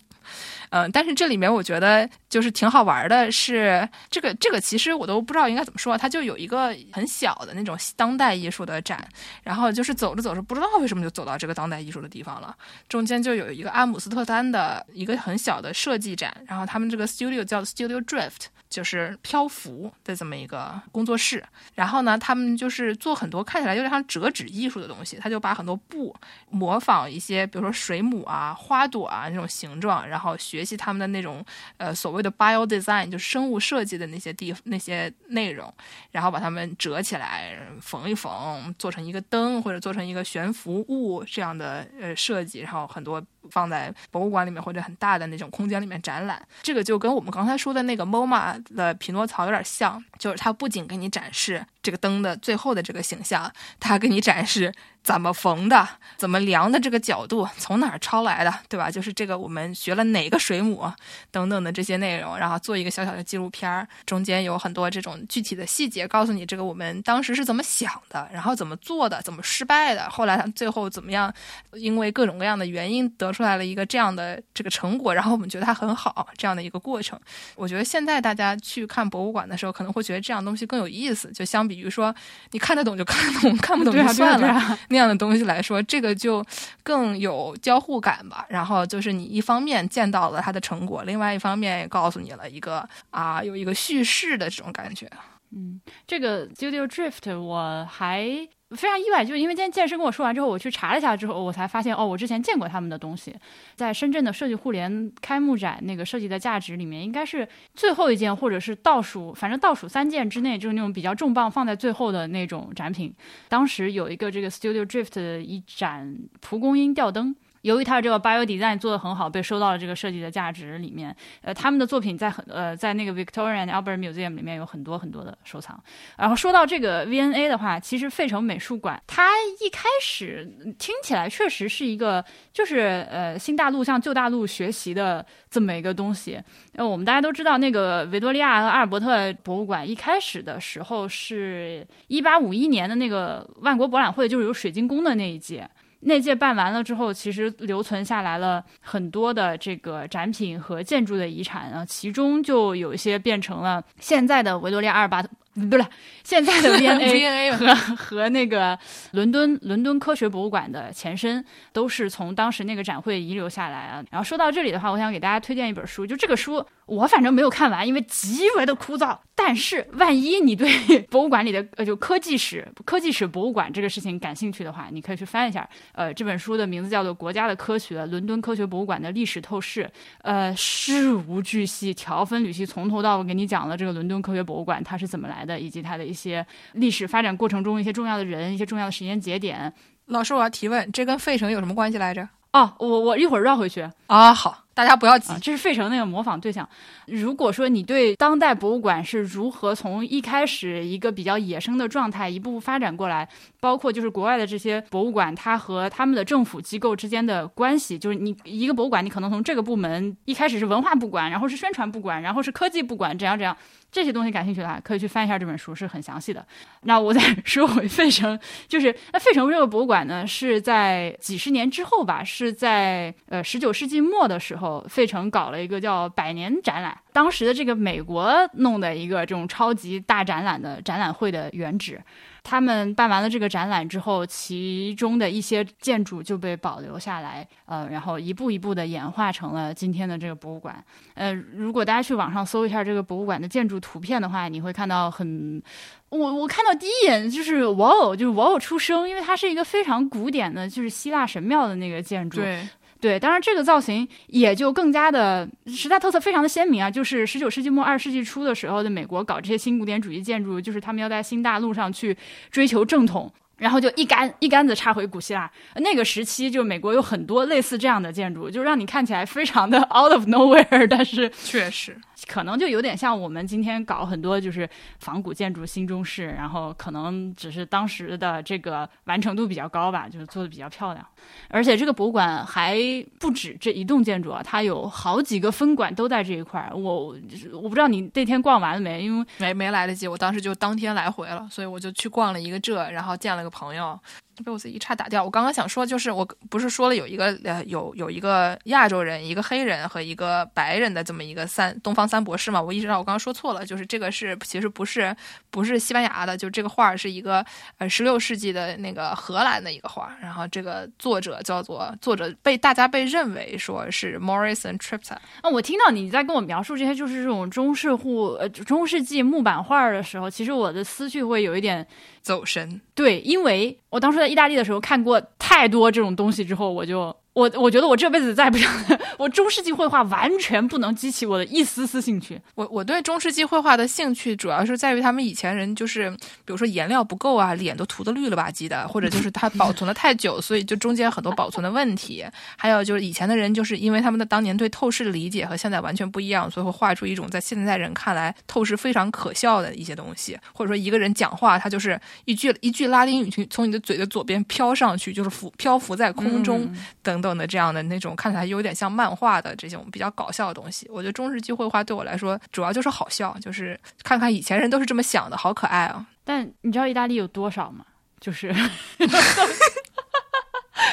嗯，但是这里面我觉得就是挺好玩的，是这个这个其实我都不知道应该怎么说，它就有一个很小的那种当代艺术的展，然后就是走着走着不知道为什么就走到这个当代艺术的地方了，中间就有一个阿姆斯特丹的一个很小的设计展，然后他们这个 studio 叫 Studio Drift。就是漂浮的这么一个工作室，然后呢，他们就是做很多看起来有点像折纸艺术的东西，他就把很多布模仿一些，比如说水母啊、花朵啊那种形状，然后学习他们的那种呃所谓的 bio design，就是生物设计的那些地那些内容，然后把它们折起来缝一缝，做成一个灯或者做成一个悬浮物这样的呃设计，然后很多。放在博物馆里面或者很大的那种空间里面展览，这个就跟我们刚才说的那个 MoMA 的匹诺曹有点像，就是它不仅给你展示这个灯的最后的这个形象，它给你展示。怎么缝的？怎么量的？这个角度从哪儿抄来的？对吧？就是这个，我们学了哪个水母等等的这些内容，然后做一个小小的纪录片儿，中间有很多这种具体的细节，告诉你这个我们当时是怎么想的，然后怎么做的，怎么失败的，后来他最后怎么样？因为各种各样的原因得出来了一个这样的这个成果，然后我们觉得它很好，这样的一个过程。我觉得现在大家去看博物馆的时候，可能会觉得这样东西更有意思，就相比于说你看得懂就看得懂，看不懂就算了。那样的东西来说，这个就更有交互感吧。然后就是你一方面见到了它的成果，另外一方面也告诉你了一个啊，有一个叙事的这种感觉。嗯，这个 Studio Drift 我还。非常意外，就是因为今天健身跟我说完之后，我去查了一下之后，我才发现哦，我之前见过他们的东西，在深圳的设计互联开幕展那个设计的价值里面，应该是最后一件，或者是倒数，反正倒数三件之内，就是那种比较重磅放在最后的那种展品。当时有一个这个 Studio Drift 的一盏蒲公英吊灯。由于它的这个 bio design 做的很好，被收到了这个设计的价值里面。呃，他们的作品在很呃在那个 Victoria and Albert Museum 里面有很多很多的收藏。然后说到这个 VNA 的话，其实费城美术馆它一开始听起来确实是一个就是呃新大陆向旧大陆学习的这么一个东西。呃，我们大家都知道那个维多利亚和阿尔伯特博物馆一开始的时候是一八五一年的那个万国博览会，就是有水晶宫的那一届。那届办完了之后，其实留存下来了很多的这个展品和建筑的遗产啊，其中就有一些变成了现在的维多利亚阿尔巴。不是现在的 V&A 和和那个伦敦伦敦科学博物馆的前身，都是从当时那个展会遗留下来啊。然后说到这里的话，我想给大家推荐一本书，就这个书我反正没有看完，因为极为的枯燥。但是万一你对 博物馆里的呃就科技史科技史博物馆这个事情感兴趣的话，你可以去翻一下。呃，这本书的名字叫做《国家的科学：伦敦科学博物馆的历史透视》。呃，事无巨细，条分缕析，从头到尾给你讲了这个伦敦科学博物馆它是怎么来。的以及它的一些历史发展过程中一些重要的人、一些重要的时间节点。老师，我要提问，这跟费城有什么关系来着？哦，我我一会儿绕回去啊。好。大家不要急，这是费城那个模仿对象。如果说你对当代博物馆是如何从一开始一个比较野生的状态一步步发展过来，包括就是国外的这些博物馆，它和他们的政府机构之间的关系，就是你一个博物馆，你可能从这个部门一开始是文化部管，然后是宣传部管，然后是科技部管，怎样怎样，这些东西感兴趣的话，可以去翻一下这本书，是很详细的。那我再说回费城，就是那费城这个博物馆呢，是在几十年之后吧，是在呃十九世纪末的时候。费城搞了一个叫百年展览，当时的这个美国弄的一个这种超级大展览的展览会的原址。他们办完了这个展览之后，其中的一些建筑就被保留下来，呃，然后一步一步的演化成了今天的这个博物馆。呃，如果大家去网上搜一下这个博物馆的建筑图片的话，你会看到很，我我看到第一眼就是哇哦，就是哇哦出生，因为它是一个非常古典的，就是希腊神庙的那个建筑。对。对，当然这个造型也就更加的时代特色非常的鲜明啊，就是十九世纪末二十世纪初的时候的美国搞这些新古典主义建筑，就是他们要在新大陆上去追求正统，然后就一杆一杆子插回古希腊。那个时期就美国有很多类似这样的建筑，就让你看起来非常的 out of nowhere，但是确实。可能就有点像我们今天搞很多就是仿古建筑新中式，然后可能只是当时的这个完成度比较高吧，就是做的比较漂亮。而且这个博物馆还不止这一栋建筑啊，它有好几个分馆都在这一块儿。我我不知道你那天逛完了没，因为没没来得及，我当时就当天来回了，所以我就去逛了一个这，然后见了个朋友。被我一岔打掉。我刚刚想说，就是我不是说了有一个呃有有一个亚洲人、一个黑人和一个白人的这么一个三东方三博士嘛？我意识到我刚刚说错了，就是这个是其实不是不是西班牙的，就这个画是一个呃十六世纪的那个荷兰的一个画。然后这个作者叫做作者被大家被认为说是 Morrison Tripta。啊，我听到你在跟我描述这些就是这种中世户呃中世纪木板画的时候，其实我的思绪会有一点。走神，对，因为我当时在意大利的时候看过太多这种东西之后，我就。我我觉得我这辈子再不想，我中世纪绘画完全不能激起我的一丝丝兴趣。我我对中世纪绘画的兴趣主要是在于他们以前人就是，比如说颜料不够啊，脸都涂的绿了吧唧的，或者就是它保存的太久，所以就中间很多保存的问题。还有就是以前的人就是因为他们的当年对透视的理解和现在完全不一样，所以会画出一种在现在人看来透视非常可笑的一些东西。或者说一个人讲话，他就是一句一句拉丁语从你的嘴的左边飘上去，就是浮漂浮在空中等。等的这样的那种看起来有点像漫画的这种比较搞笑的东西，我觉得中世纪绘画对我来说主要就是好笑，就是看看以前人都是这么想的，好可爱啊！但你知道意大利有多少吗？就是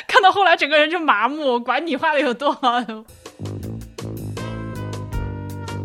看到后来整个人就麻木，管你画的有多好。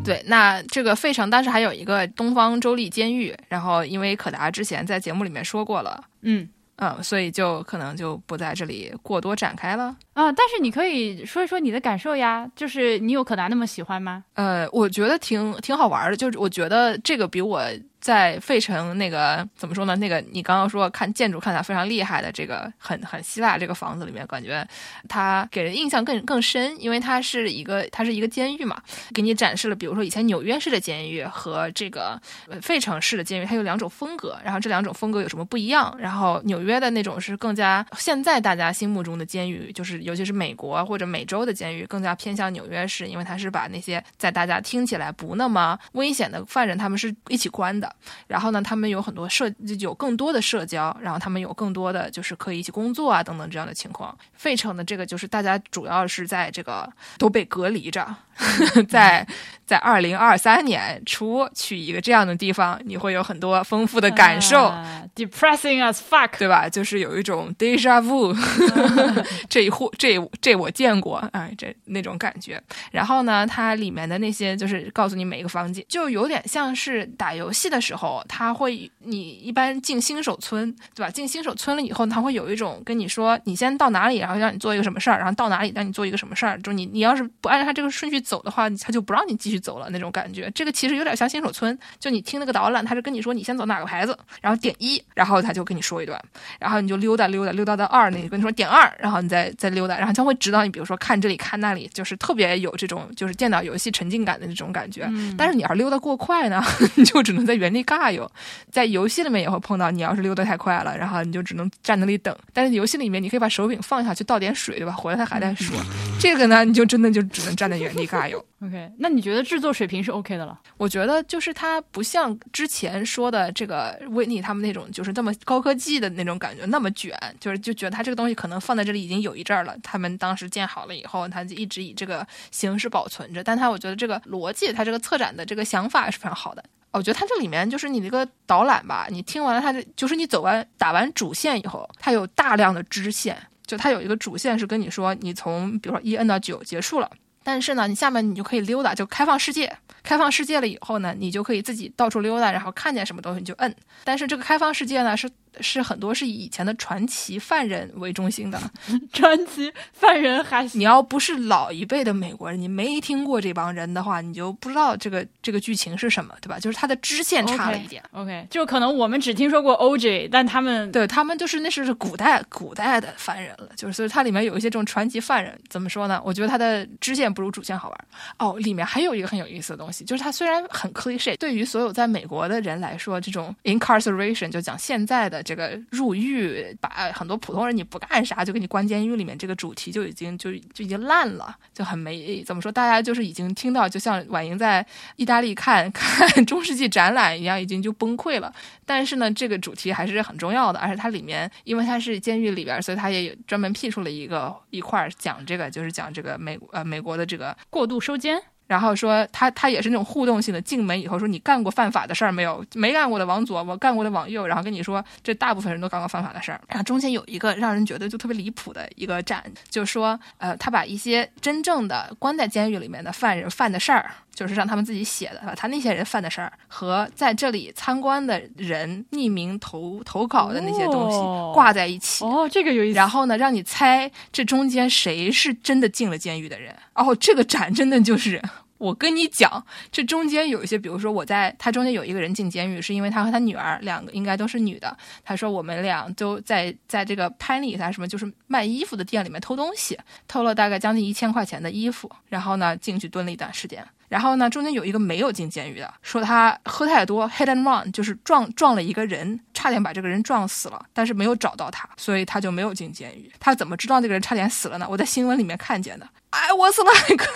对，那这个费城当时还有一个东方州立监狱，然后因为可达之前在节目里面说过了，嗯。嗯，所以就可能就不在这里过多展开了啊。但是你可以说一说你的感受呀，就是你有可达那么喜欢吗？呃，我觉得挺挺好玩的，就是我觉得这个比我。在费城那个怎么说呢？那个你刚刚说看建筑看起来非常厉害的这个很很希腊这个房子里面，感觉它给人印象更更深，因为它是一个它是一个监狱嘛，给你展示了比如说以前纽约市的监狱和这个费城市的监狱，它有两种风格，然后这两种风格有什么不一样？然后纽约的那种是更加现在大家心目中的监狱，就是尤其是美国或者美洲的监狱更加偏向纽约市，因为它是把那些在大家听起来不那么危险的犯人他们是一起关的。然后呢，他们有很多社，有更多的社交，然后他们有更多的就是可以一起工作啊，等等这样的情况。费城的这个就是大家主要是在这个都被隔离着。在在二零二三年初去一个这样的地方，你会有很多丰富的感受。Depressing as fuck，对吧？就是有一种 deja vu，这一户这这我见过，哎，这那种感觉。然后呢，它里面的那些就是告诉你每一个房间，就有点像是打游戏的时候，它会你一般进新手村，对吧？进新手村了以后，它会有一种跟你说，你先到哪里，然后让你做一个什么事儿，然后到哪里让你做一个什么事儿。就你你要是不按照它这个顺序。走的话，他就不让你继续走了那种感觉。这个其实有点像新手村，就你听那个导览，他是跟你说你先走哪个牌子，然后点一，然后他就跟你说一段，然后你就溜达溜达溜达到二，那跟你说点二，然后你再再溜达，然后将会指导你，比如说看这里看那里，就是特别有这种就是电脑游戏沉浸感的那种感觉。但是你要是溜达过快呢，你就只能在原地尬游。在游戏里面也会碰到，你要是溜达太快了，然后你就只能站那里等。但是游戏里面你可以把手柄放下去倒点水，对吧？回来他还在说。这个呢，你就真的就只能站在原地尬游。OK，那你觉得制作水平是 OK 的了？我觉得就是它不像之前说的这个维尼他们那种，就是这么高科技的那种感觉，那么卷，就是就觉得它这个东西可能放在这里已经有一阵儿了。他们当时建好了以后，它就一直以这个形式保存着。但它我觉得这个逻辑，它这个策展的这个想法是非常好的。我觉得它这里面就是你那个导览吧，你听完了它的，就是你走完打完主线以后，它有大量的支线，就它有一个主线是跟你说，你从比如说一摁到九结束了。但是呢，你下面你就可以溜达，就开放世界。开放世界了以后呢，你就可以自己到处溜达，然后看见什么东西你就摁。但是这个开放世界呢，是是很多是以以前的传奇犯人为中心的。传奇犯人还你要不是老一辈的美国人，你没听过这帮人的话，你就不知道这个这个剧情是什么，对吧？就是它的支线差了一点。OK，就可能我们只听说过 OJ，但他们对他们就是那是古代古代的犯人了，就是所以它里面有一些这种传奇犯人，怎么说呢？我觉得它的支线不如主线好玩。哦，里面还有一个很有意思的东西，就是它虽然很 cliche，对于所有在美国的人来说，这种 incarceration 就讲现在的这个入狱，把很多普通人你不干啥就给你关监狱里面，这个主题就已经就就已经烂了，就很没怎么说，大家就是已经听到，就像婉莹在意大利看 看中世纪展览一样，已经就崩溃了。但是呢，这个主题还是很重要的，而且它里面因为它是监狱里边，所以它也有专门辟出了一个一块讲这个，就是讲这个美呃美国的这个过度收监。然后说他他也是那种互动性的，进门以后说你干过犯法的事儿没有？没干过的往左，我干过的往右，然后跟你说这大部分人都干过犯法的事儿。然后中间有一个让人觉得就特别离谱的一个展，就是说呃他把一些真正的关在监狱里面的犯人犯的事儿。就是让他们自己写的，把他那些人犯的事儿和在这里参观的人匿名投投稿的那些东西哦挂在一起。哦，这个有意思。然后呢，让你猜这中间谁是真的进了监狱的人。哦，这个展真的就是。我跟你讲，这中间有一些，比如说我在他中间有一个人进监狱，是因为他和他女儿两个应该都是女的。他说我们俩都在在这个 Penny 还是什么，就是卖衣服的店里面偷东西，偷了大概将近一千块钱的衣服，然后呢进去蹲了一段时间。然后呢，中间有一个没有进监狱的，说他喝太多，hit and run，就是撞撞了一个人，差点把这个人撞死了，但是没有找到他，所以他就没有进监狱。他怎么知道那个人差点死了呢？我在新闻里面看见的。I was like，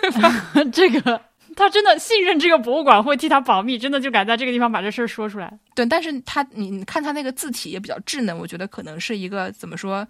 对吧？这个他真的信任这个博物馆会替他保密，真的就敢在这个地方把这事儿说出来。对，但是他你你看他那个字体也比较稚嫩，我觉得可能是一个怎么说，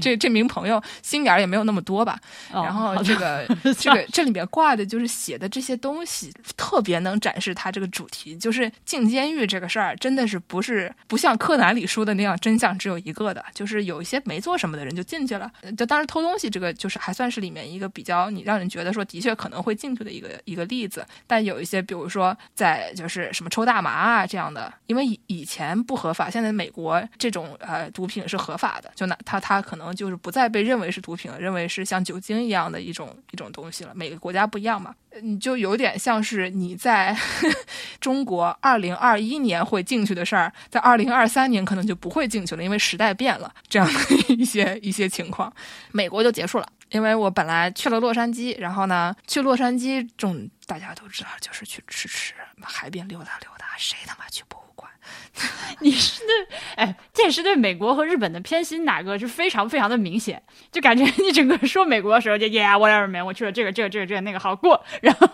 这这名朋友心眼儿也没有那么多吧。哦然后这个 这个这里面挂的就是写的这些东西，特别能展示他这个主题，就是进监狱这个事儿，真的是不是不像柯南里说的那样真相只有一个的，就是有一些没做什么的人就进去了。呃就当时偷东西这个，就是还算是里面一个比较你让人觉得说的确可能会进去的一个一个个例子。但有一些，比如说在就是什么抽大麻啊这样的，因为以以前不合法，现在美国这种呃毒品是合法的，就那他他可能就是不再被认为是毒品了，认为是像酒精一样的一种一种东西了。每个国家不一样嘛，你就有点像是你在 中国二零二一年会进去的事儿，在二零二三年可能就不会进去了，因为时代变了，这样的一些一些情况，美国就结束了。因为我本来去了洛杉矶，然后呢，去洛杉矶这种大家都知道，就是去吃吃，海边溜达溜达，谁他妈去博物馆？你是那，哎，这也是对美国和日本的偏心，哪个是非常非常的明显，就感觉你整个说美国的时候就 yeah whatever man，我去了这个这个这个这个那个好过，然后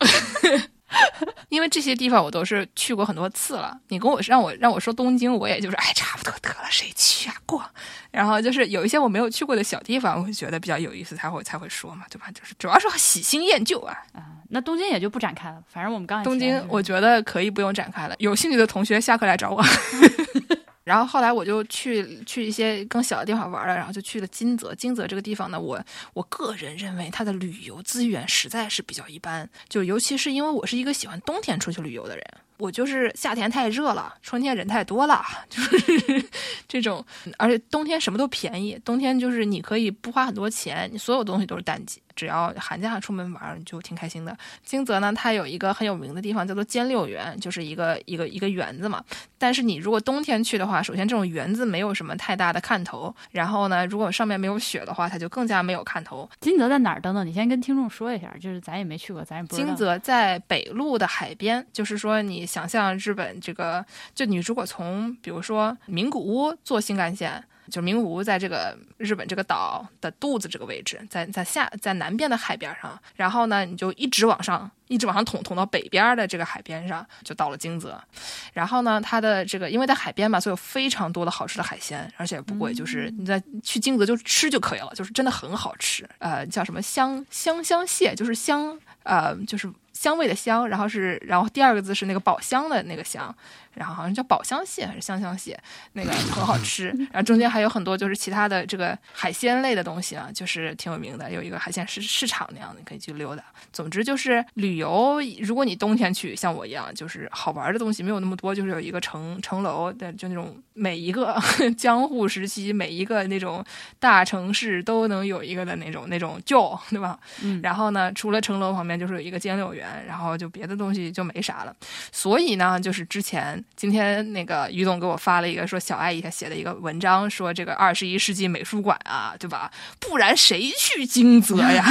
因为这些地方我都是去过很多次了。你跟我让我让我说东京，我也就是哎，差不多得了，谁去啊？过。然后就是有一些我没有去过的小地方，我会觉得比较有意思，才会才会说嘛，对吧？就是主要是喜新厌旧啊。啊，那东京也就不展开了，反正我们刚才东京我觉得可以不用展开了，有兴趣的同学下课来找我。然后后来我就去去一些更小的地方玩了，然后就去了金泽。金泽这个地方呢，我我个人认为它的旅游资源实在是比较一般，就尤其是因为我是一个喜欢冬天出去旅游的人。我就是夏天太热了，春天人太多了，就是这种，而且冬天什么都便宜，冬天就是你可以不花很多钱，你所有东西都是淡季，只要寒假出门玩你就挺开心的。金泽呢，它有一个很有名的地方叫做兼六园，就是一个一个一个园子嘛。但是你如果冬天去的话，首先这种园子没有什么太大的看头，然后呢，如果上面没有雪的话，它就更加没有看头。金泽在哪儿？等等，你先跟听众说一下，就是咱也没去过，咱也不知道。金泽在北路的海边，就是说你想象日本这个，就你如果从比如说名古屋坐新干线。就名古屋在这个日本这个岛的肚子这个位置，在在下在南边的海边上，然后呢，你就一直往上，一直往上捅，捅到北边的这个海边上，就到了金泽。然后呢，它的这个因为在海边嘛，所以有非常多的好吃的海鲜，而且也不贵，就是你在去金泽就吃就可以了，就是真的很好吃。呃，叫什么香香香蟹，就是香呃就是。香味的香，然后是然后第二个字是那个宝香的那个香。然后好像叫宝香蟹还是香香蟹，那个很好吃。然后中间还有很多就是其他的这个海鲜类的东西啊，就是挺有名的。有一个海鲜市市场那样的，可以去溜达。总之就是旅游，如果你冬天去，像我一样，就是好玩的东西没有那么多，就是有一个城城楼的，就那种每一个 江户时期每一个那种大城市都能有一个的那种那种旧，对吧？嗯。然后呢，除了城楼旁边就是有一个兼六园，然后就别的东西就没啥了。所以呢，就是之前。今天那个于总给我发了一个说小爱他写的一个文章，说这个二十一世纪美术馆啊，对吧？不然谁去金泽 呀？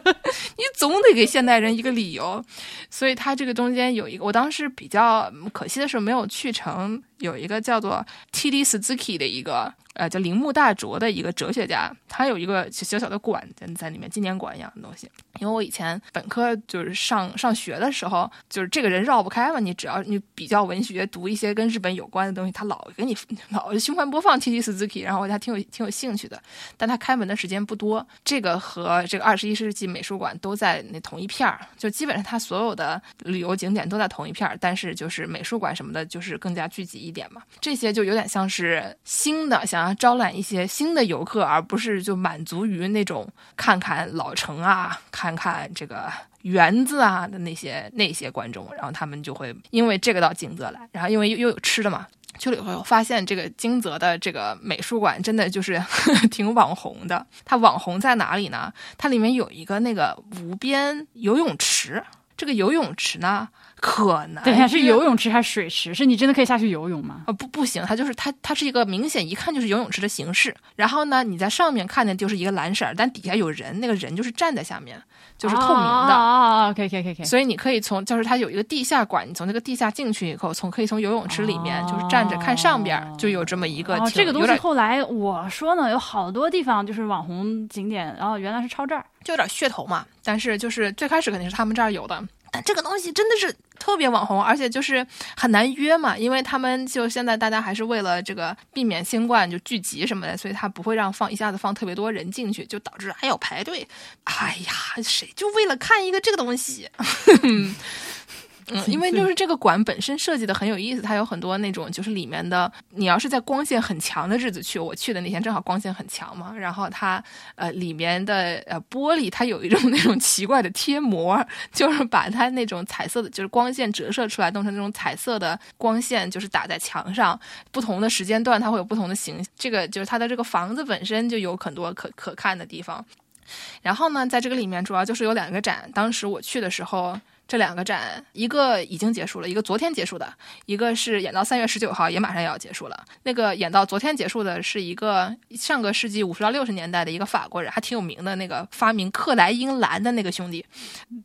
你总得给现代人一个理由。所以他这个中间有一个，我当时比较可惜的是没有去成。有一个叫做 T.D. Suzuki 的一个，呃，叫铃木大拙的一个哲学家，他有一个小小的馆在在里面，纪念馆一样的东西。因为我以前本科就是上上学的时候，就是这个人绕不开嘛，你只要你比较文学，读一些跟日本有关的东西，他老给你老循环播放 T.D. Suzuki，然后我还挺有挺有兴趣的。但他开门的时间不多，这个和这个二十一世纪美术馆都在那同一片儿，就基本上他所有的旅游景点都在同一片儿，但是就是美术馆什么的，就是更加聚集。一点嘛，这些就有点像是新的，像想要招揽一些新的游客，而不是就满足于那种看看老城啊、看看这个园子啊的那些那些观众。然后他们就会因为这个到金泽来，然后因为又有吃的嘛，去了以后发现这个金泽的这个美术馆真的就是 挺网红的。它网红在哪里呢？它里面有一个那个无边游泳池，这个游泳池呢。可能等一下是游泳池还是水池？是你真的可以下去游泳吗？啊不不行，它就是它它是一个明显一看就是游泳池的形式。然后呢，你在上面看见就是一个蓝色，但底下有人，那个人就是站在下面，就是透明的。啊啊可以可以可以可以。所以你可以从就是它有一个地下馆，你从那个地下进去以后，从可以从游泳池里面就是站着看上边，就有这么一个。这个东西后来我说呢，有好多地方就是网红景点，然后原来是抄这儿，就有点噱头嘛。但是就是最开始肯定是他们这儿有的。这个东西真的是特别网红，而且就是很难约嘛，因为他们就现在大家还是为了这个避免新冠就聚集什么的，所以他不会让放一下子放特别多人进去，就导致还要排队。哎呀，谁就为了看一个这个东西？嗯，因为就是这个馆本身设计的很有意思，它有很多那种就是里面的，你要是在光线很强的日子去，我去的那天正好光线很强嘛，然后它呃里面的呃玻璃它有一种那种奇怪的贴膜，就是把它那种彩色的，就是光线折射出来弄成那种彩色的光线，就是打在墙上，不同的时间段它会有不同的形，这个就是它的这个房子本身就有很多可可看的地方，然后呢，在这个里面主要就是有两个展，当时我去的时候。这两个展，一个已经结束了，一个昨天结束的，一个是演到三月十九号，也马上要结束了。那个演到昨天结束的是一个上个世纪五十到六十年代的一个法国人，还挺有名的那个发明克莱因蓝的那个兄弟，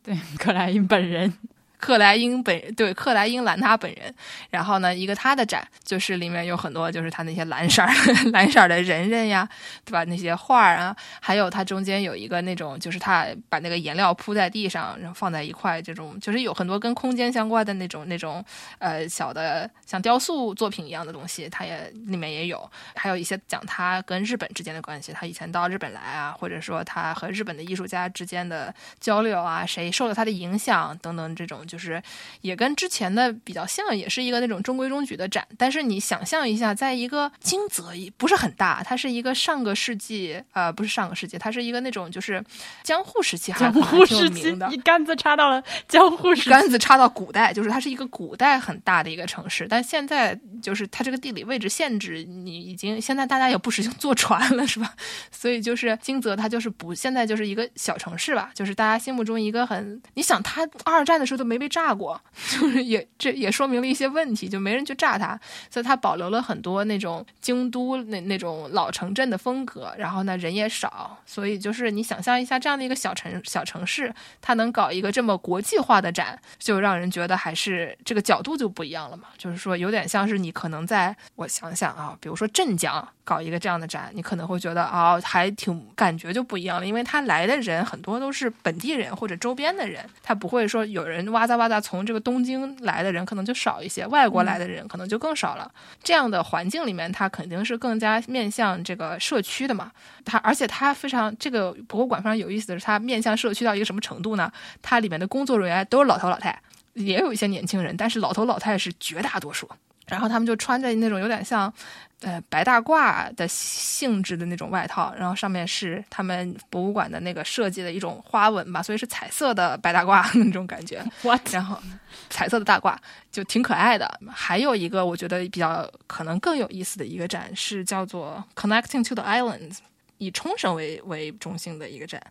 对，克莱因本人。克莱因本对克莱因兰他本人，然后呢，一个他的展就是里面有很多就是他那些蓝色 蓝色的人人呀，对吧？那些画啊，还有他中间有一个那种就是他把那个颜料铺在地上，然后放在一块，这种就是有很多跟空间相关的那种那种呃小的像雕塑作品一样的东西，他也里面也有，还有一些讲他跟日本之间的关系，他以前到日本来啊，或者说他和日本的艺术家之间的交流啊，谁受了他的影响等等这种。就是也跟之前的比较像，也是一个那种中规中矩的展。但是你想象一下，在一个金泽不是很大，它是一个上个世纪，呃，不是上个世纪，它是一个那种就是江户时期，江户时期，一竿子插到了江户时期，竿子插到古代，就是它是一个古代很大的一个城市。但现在就是它这个地理位置限制，你已经现在大家也不使用坐船了，是吧？所以就是金泽，它就是不现在就是一个小城市吧，就是大家心目中一个很，你想它二战的时候都没。被炸过，就是也这也说明了一些问题，就没人去炸它，所以它保留了很多那种京都那那种老城镇的风格。然后呢，人也少，所以就是你想象一下这样的一个小城小城市，它能搞一个这么国际化的展，就让人觉得还是这个角度就不一样了嘛。就是说，有点像是你可能在我想想啊，比如说镇江，搞一个这样的展，你可能会觉得啊，还挺感觉就不一样了，因为他来的人很多都是本地人或者周边的人，他不会说有人哇嗒哇嗒从这个东京来的人可能就少一些，外国来的人可能就更少了。这样的环境里面，他肯定是更加面向这个社区的嘛。他而且他非常这个博物馆非常有意思的是，他面向社区到一个什么程度呢？它里面的工作人员都是老头老太，也有一些年轻人，但是老头老太是绝大多数。然后他们就穿着那种有点像，呃，白大褂的性质的那种外套，然后上面是他们博物馆的那个设计的一种花纹吧，所以是彩色的白大褂 那种感觉。What？然后彩色的大褂就挺可爱的。还有一个我觉得比较可能更有意思的一个展是叫做 Connecting to the Islands，以冲绳为为中心的一个展。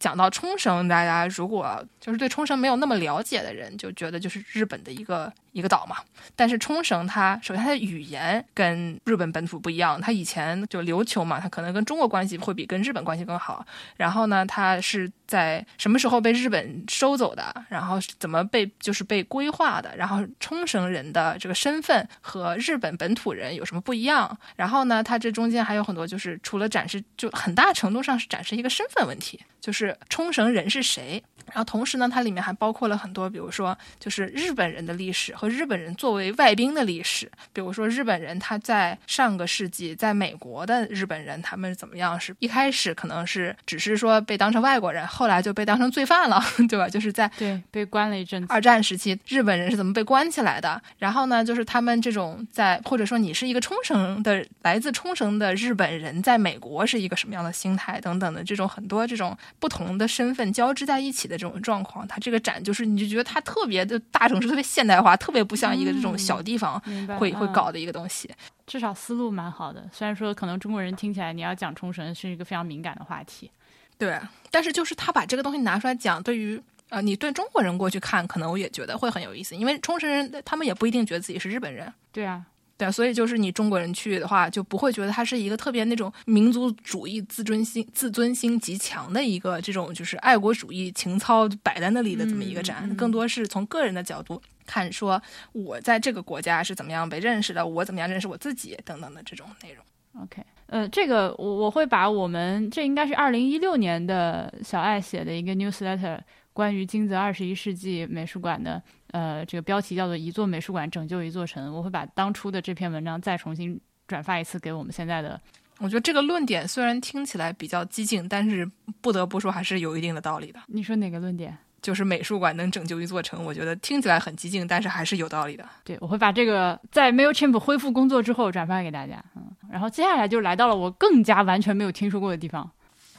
讲到冲绳，大家如果就是对冲绳没有那么了解的人，就觉得就是日本的一个一个岛嘛。但是冲绳它首先它的语言跟日本本土不一样，它以前就琉球嘛，它可能跟中国关系会比跟日本关系更好。然后呢，它是在什么时候被日本收走的？然后怎么被就是被规划的？然后冲绳人的这个身份和日本本土人有什么不一样？然后呢，它这中间还有很多就是除了展示，就很大程度上是展示一个身份问题，就是冲绳人是谁。然后同时呢，它里面还包括了很多，比如说就是日本人的历史和日本人作为外宾的历史。比如说日本人他在上个世纪在美国的日本人，他们怎么样？是一开始可能是只是说被当成外国人，后来就被当成罪犯了，对吧？就是在对被关了一阵子。二战时期，日本人是怎么被关起来的？然后呢，就是他们这种在或者说你是一个冲绳的来自冲绳的日本人，在美国是一个什么样的心态等等的这种很多这种不同的身份交织在一起的这种状况。它这个展就是你就觉得它特别的大城市，特别现代化，特别不像一个这种小地方会会搞的一个东西。至少思路蛮好的，虽然说可能中国人听起来你要讲冲绳是一个非常敏感的话题，对，但是就是他把这个东西拿出来讲，对于呃你对中国人过去看，可能我也觉得会很有意思，因为冲绳人他们也不一定觉得自己是日本人，对啊，对，所以就是你中国人去的话，就不会觉得它是一个特别那种民族主义、自尊心、自尊心极强的一个这种就是爱国主义情操摆在那里的这么一个展，更多是从个人的角度。看，说我在这个国家是怎么样被认识的，我怎么样认识我自己等等的这种内容。OK，呃，这个我我会把我们这应该是二零一六年的小爱写的一个 newsletter，关于金泽二十一世纪美术馆的，呃，这个标题叫做“一座美术馆拯救一座城”。我会把当初的这篇文章再重新转发一次给我们现在的。我觉得这个论点虽然听起来比较激进，但是不得不说还是有一定的道理的。你说哪个论点？就是美术馆能拯救一座城，我觉得听起来很激进，但是还是有道理的。对，我会把这个在 Mailchimp 恢复工作之后转发给大家。嗯，然后接下来就来到了我更加完全没有听说过的地方。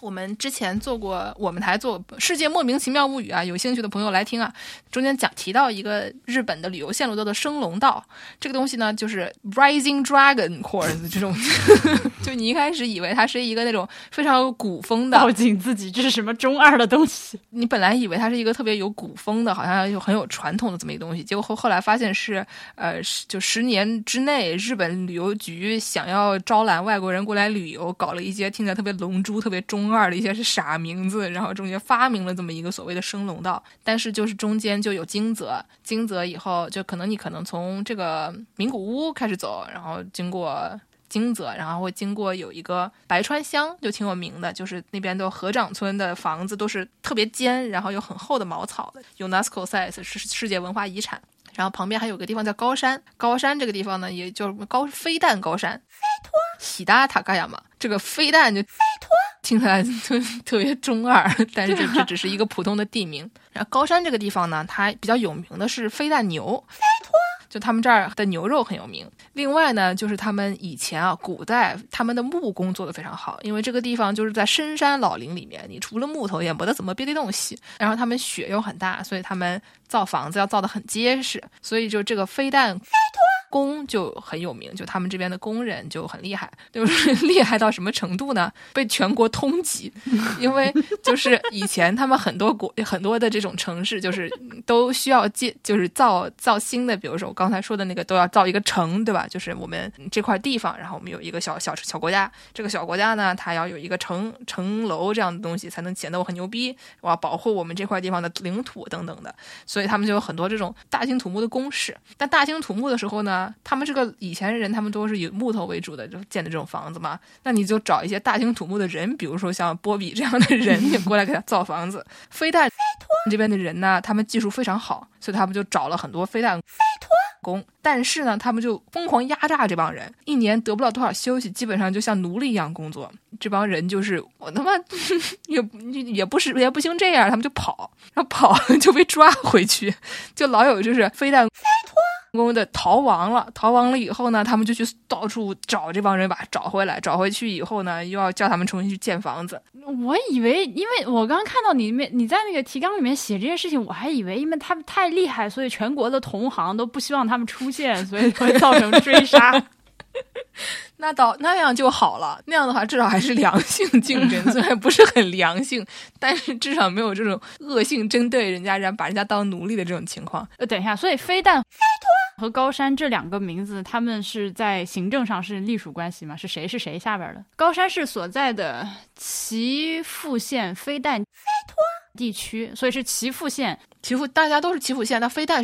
我们之前做过，我们台做《世界莫名其妙物语》啊，有兴趣的朋友来听啊。中间讲提到一个日本的旅游线路叫做升龙道，这个东西呢，就是 Rising Dragon Course 这种，就你一开始以为它是一个那种非常有古风的，报警自己这是什么中二的东西？你本来以为它是一个特别有古风的，好像有很有传统的这么一个东西，结果后后来发现是，呃，就十年之内，日本旅游局想要招揽外国人过来旅游，搞了一些听起来特别龙珠、特别中。二的一些是傻名字，然后中间发明了这么一个所谓的升龙道，但是就是中间就有金泽，金泽以后就可能你可能从这个名古屋开始走，然后经过金泽，然后会经过有一个白川乡，就挺有名的，就是那边的河长村的房子都是特别尖，然后有很厚的茅草的，UNESCO size 是世界文化遗产。然后旁边还有个地方叫高山，高山这个地方呢，也就是高飞弹高山，飞托？喜达塔嘎亚嘛，这个飞弹就飞托？听起来特 特别中二，但是这这只是一个普通的地名。然后高山这个地方呢，它比较有名的是飞弹牛，飞托就他们这儿的牛肉很有名。另外呢，就是他们以前啊，古代他们的木工做的非常好，因为这个地方就是在深山老林里面，你除了木头也没得怎么别的东西。然后他们雪又很大，所以他们造房子要造的很结实，所以就这个飞弹工就很有名，就他们这边的工人就很厉害，就是厉害到什么程度呢？被全国通缉，因为就是以前他们很多国很多的这种城市，就是都需要建，就是造造新的，比如说我刚才说的那个，都要造一个城，对吧？就是我们这块地方，然后我们有一个小小小国家，这个小国家呢，它要有一个城城楼这样的东西，才能显得我很牛逼，我要保护我们这块地方的领土等等的，所以他们就有很多这种大兴土木的工事。但大兴土木的时候呢？他们这个以前人，他们都是以木头为主的，就建的这种房子嘛。那你就找一些大兴土木的人，比如说像波比这样的人，你过来给他造房子。飞弹这边的人呢，他们技术非常好，所以他们就找了很多飞弹工。但是呢，他们就疯狂压榨这帮人，一年得不了多少休息，基本上就像奴隶一样工作。这帮人就是我他妈也 也不是也不行这样，他们就跑，然后跑 就被抓回去，就老有就是飞弹。工的逃亡了，逃亡了以后呢，他们就去到处找这帮人，把找回来。找回去以后呢，又要叫他们重新去建房子。我以为，因为我刚刚看到你面你在那个提纲里面写这件事情，我还以为因为他们太厉害，所以全国的同行都不希望他们出现，所以会造成追杀。那倒那样就好了，那样的话至少还是良性竞争，虽然不是很良性，但是至少没有这种恶性针对人家，然后把人家当奴隶的这种情况。呃，等一下，所以飞弹和高山这两个名字，他们是在行政上是隶属关系吗？是谁是谁下边的？高山市所在的岐阜县飞弹地区，所以是岐阜县。岐阜大家都是岐阜县，那飞弹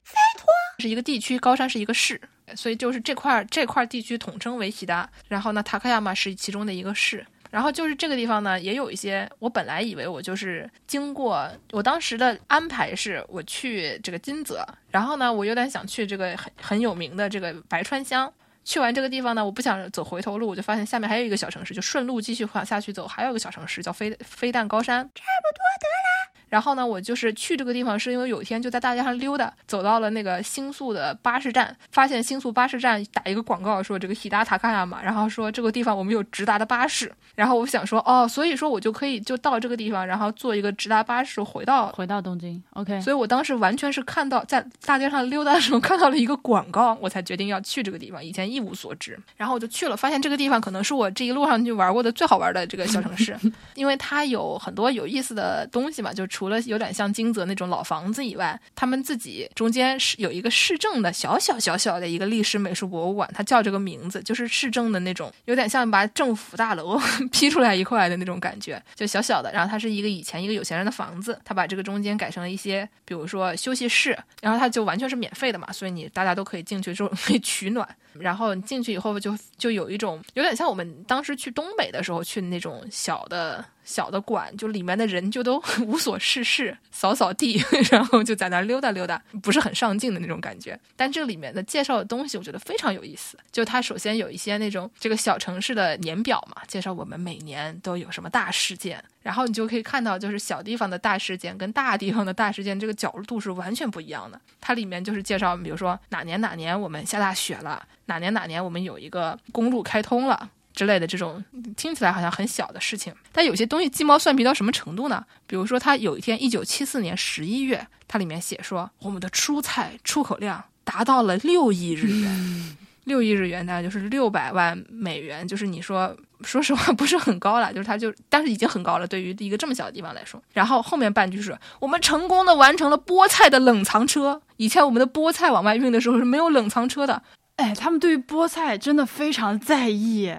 是一个地区，高山是一个市。所以就是这块这块地区统称为喜达，然后呢，塔克亚马是其中的一个市，然后就是这个地方呢，也有一些。我本来以为我就是经过，我当时的安排是我去这个金泽，然后呢，我有点想去这个很很有名的这个白川乡。去完这个地方呢，我不想走回头路，我就发现下面还有一个小城市，就顺路继续往下去走，还有一个小城市叫飞飞弹高山，差不多得了。然后呢，我就是去这个地方，是因为有一天就在大街上溜达，走到了那个星宿的巴士站，发现星宿巴士站打一个广告，说这个喜达塔卡亚嘛，然后说这个地方我们有直达的巴士，然后我想说，哦，所以说我就可以就到这个地方，然后坐一个直达巴士回到回到东京，OK。所以我当时完全是看到在大街上溜达的时候 看到了一个广告，我才决定要去这个地方，以前一无所知，然后我就去了，发现这个地方可能是我这一路上去玩过的最好玩的这个小城市，因为它有很多有意思的东西嘛，就除了有点像。金泽那种老房子以外，他们自己中间是有一个市政的小小小小的一个历史美术博物馆，它叫这个名字，就是市政的那种，有点像把政府大楼 劈出来一块的那种感觉，就小小的。然后它是一个以前一个有钱人的房子，他把这个中间改成了一些，比如说休息室，然后它就完全是免费的嘛，所以你大家都可以进去之后可以取暖。然后你进去以后就就有一种有点像我们当时去东北的时候去那种小的。小的馆，就里面的人就都 无所事事，扫扫地，然后就在那溜达溜达，不是很上进的那种感觉。但这里面的介绍的东西，我觉得非常有意思。就它首先有一些那种这个小城市的年表嘛，介绍我们每年都有什么大事件，然后你就可以看到，就是小地方的大事件跟大地方的大事件这个角度是完全不一样的。它里面就是介绍，比如说哪年哪年我们下大雪了，哪年哪年我们有一个公路开通了。之类的这种听起来好像很小的事情，但有些东西鸡毛蒜皮到什么程度呢？比如说，他有一天，一九七四年十一月，它里面写说，我们的蔬菜出口量达到了六亿日元，六亿日元大概就是六百万美元，就是你说，说实话不是很高了，就是它就，但是已经很高了，对于一个这么小的地方来说。然后后面半句是我们成功的完成了菠菜的冷藏车，以前我们的菠菜往外运的时候是没有冷藏车的，哎，他们对于菠菜真的非常在意。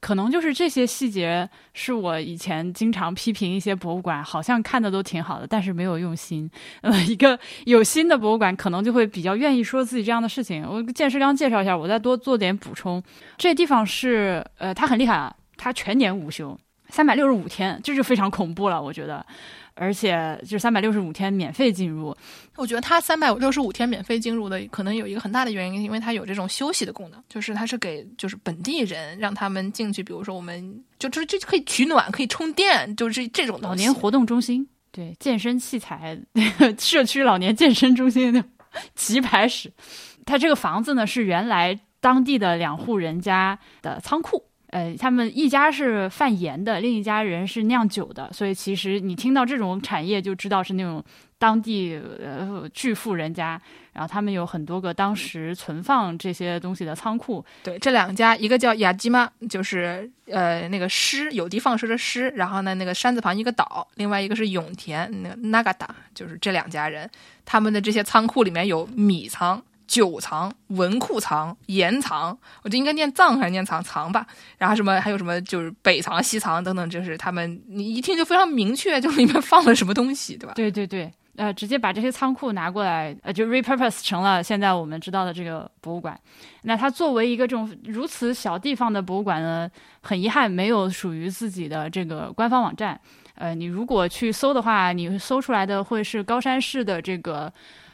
可能就是这些细节是我以前经常批评一些博物馆，好像看的都挺好的，但是没有用心。呃，一个有心的博物馆，可能就会比较愿意说自己这样的事情。我建师刚介绍一下，我再多做点补充。这地方是，呃，它很厉害啊，它全年无休，三百六十五天，这就非常恐怖了，我觉得。而且就三百六十五天免费进入，我觉得它三百六十五天免费进入的可能有一个很大的原因，因为它有这种休息的功能，就是它是给就是本地人让他们进去，比如说我们就这这可以取暖，可以充电，就是这种老年活动中心，对健身器材 社区老年健身中心的棋牌室，它这个房子呢是原来当地的两户人家的仓库。呃，他们一家是贩盐的，另一家人是酿酒的，所以其实你听到这种产业就知道是那种当地呃巨富人家，然后他们有很多个当时存放这些东西的仓库。对，这两家一个叫雅基玛，就是呃那个诗有的放矢的诗，然后呢那个山字旁一个岛，另外一个是永田那个 Nagata，就是这两家人，他们的这些仓库里面有米仓。酒藏、文库藏、盐藏，我就应该念藏还是念藏藏吧。然后什么还有什么就是北藏、西藏等等，就是他们你一听就非常明确，就里面放了什么东西，对吧？对对对。呃，直接把这些仓库拿过来，呃，就 repurpose 成了现在我们知道的这个博物馆。那它作为一个这种如此小地方的博物馆呢，很遗憾没有属于自己的这个官方网站。呃，你如果去搜的话，你搜出来的会是高山市的这个。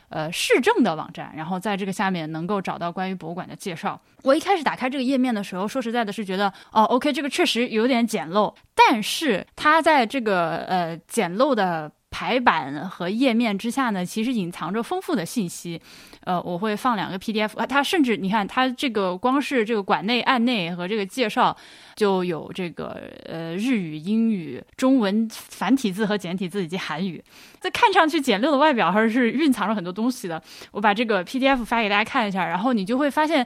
呃，市政的网站，然后在这个下面能够找到关于博物馆的介绍。我一开始打开这个页面的时候，说实在的，是觉得哦，OK，这个确实有点简陋，但是它在这个呃简陋的排版和页面之下呢，其实隐藏着丰富的信息。呃，我会放两个 PDF，它甚至你看，它这个光是这个馆内案内和这个介绍。就有这个呃日语、英语、中文繁体字和简体字以及韩语，这看上去简陋的外表还是蕴藏着很多东西的。我把这个 PDF 发给大家看一下，然后你就会发现，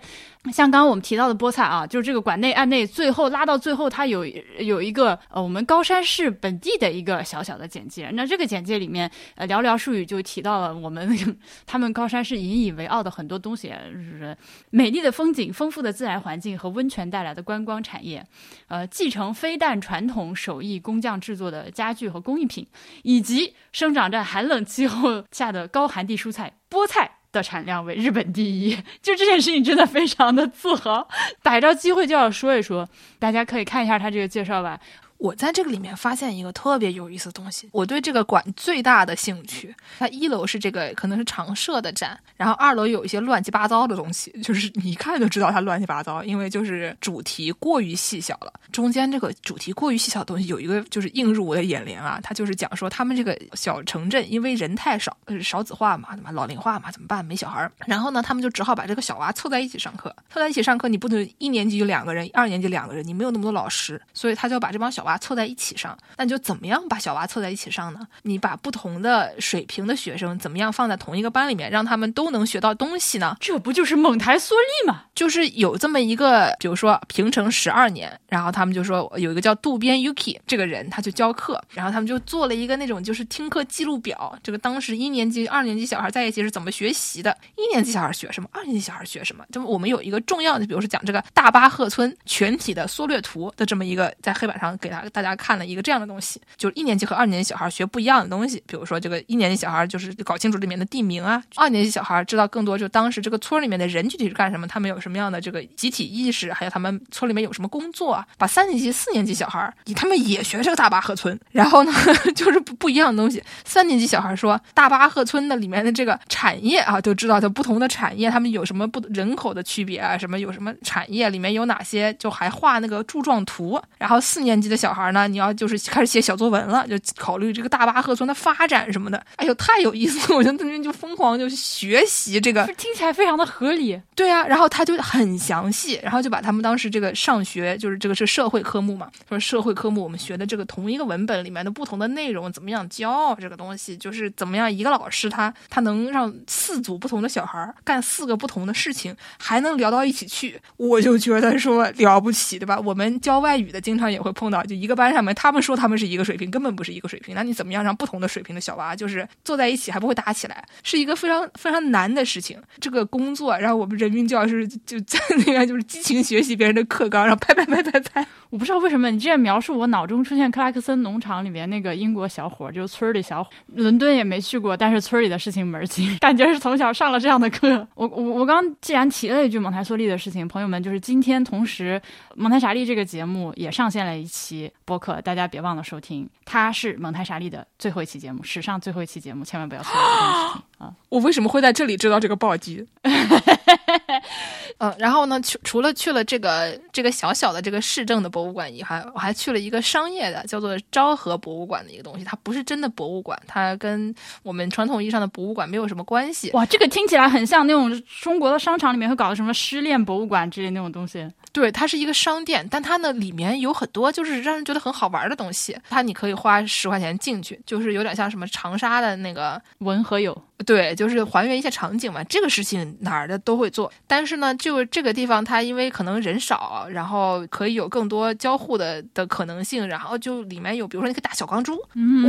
像刚刚我们提到的菠菜啊，就是这个馆内案内，最后拉到最后，它有有一个呃我们高山市本地的一个小小的简介。那这个简介里面呃寥寥数语就提到了我们 他们高山市引以为傲的很多东西，就是美丽的风景、丰富的自然环境和温泉带来的观光产业。呃，继承非但传统手艺工匠制作的家具和工艺品，以及生长在寒冷气候下的高寒地蔬菜菠菜的产量为日本第一，就这件事情真的非常的自豪。逮着机会就要说一说，大家可以看一下他这个介绍吧。我在这个里面发现一个特别有意思的东西。我对这个馆最大的兴趣，它一楼是这个可能是常设的展，然后二楼有一些乱七八糟的东西，就是你一看就知道它乱七八糟，因为就是主题过于细小了。中间这个主题过于细小的东西有一个就是映入我的眼帘啊，它就是讲说他们这个小城镇因为人太少，少子化嘛，怎么老龄化嘛，怎么办？没小孩儿，然后呢，他们就只好把这个小娃凑在一起上课，凑在一起上课，你不能一年级就两个人，二年级两个人，你没有那么多老师，所以他就要把这帮小娃。凑在一起上，那你就怎么样把小娃凑在一起上呢？你把不同的水平的学生怎么样放在同一个班里面，让他们都能学到东西呢？这不就是蒙台梭利吗？就是有这么一个，比如说平成十二年，然后他们就说有一个叫渡边 Yuki 这个人，他就教课，然后他们就做了一个那种就是听课记录表。这个当时一年级、二年级小孩在一起是怎么学习的？一年级小孩学什么？二年级小孩学什么？就我们有一个重要的，比如说讲这个大巴赫村全体的缩略图的这么一个，在黑板上给他大家看了一个这样的东西，就是一年级和二年级小孩学不一样的东西。比如说，这个一年级小孩就是搞清楚里面的地名啊，二年级小孩知道更多，就当时这个村里面的人具体是干什么，他们有什么样的这个集体意识，还有他们村里面有什么工作啊。把三年级、四年级小孩，他们也学这个大巴赫村，然后呢，就是不不一样的东西。三年级小孩说，大巴赫村的里面的这个产业啊，就知道它不同的产业，他们有什么不人口的区别啊，什么有什么产业里面有哪些，就还画那个柱状图。然后四年级的小孩呢，你要就是开始写小作文了，就考虑这个大巴赫村的发展什么的。哎呦，太有意思了！我就那边就疯狂就学习这个，听起来非常的合理。对啊，然后他就很详细，然后就把他们当时这个上学，就是这个是社会科目嘛，说社会科目我们学的这个同一个文本里面的不同的内容怎么样教这个东西，就是怎么样一个老师他他能让四组不同的小孩干四个不同的事情，还能聊到一起去，我就觉得说了不起，对吧？我们教外语的经常也会碰到，就一个班上面他们说他们是一个水平，根本不是一个水平。那你怎么样让不同的水平的小娃就是坐在一起还不会打起来，是一个非常非常难的事情。这个工作，然后我们人民教师就在那边就是激情学习别人的课纲，然后拍拍拍拍拍。我不知道为什么你这样描述，我脑中出现克拉克森农场里面那个英国小伙，就是村里小伙。伦敦也没去过，但是村里的事情门清，感觉是从小上了这样的课。我我我刚既然提了一句蒙台梭利的事情，朋友们，就是今天同时蒙台傻利这个节目也上线了一期播客，大家别忘了收听。它是蒙台莎利的最后一期节目，史上最后一期节目，千万不要错过啊！我为什么会在这里知道这个暴击？嗯，然后呢，除除了去了这个这个小小的这个市政的博物馆以外，我还去了一个商业的，叫做昭和博物馆的一个东西。它不是真的博物馆，它跟我们传统意义上的博物馆没有什么关系。哇，这个听起来很像那种中国的商场里面会搞的什么失恋博物馆之类那种东西。对，它是一个商店，但它呢里面有很多就是让人觉得很好玩的东西。它你可以花十块钱进去，就是有点像什么长沙的那个文和友。对，就是还原一些场景嘛。这个事情哪儿的都会做，但是呢，就这个地方它因为可能人少，然后可以有更多交互的的可能性，然后就里面有比如说那个打小钢珠，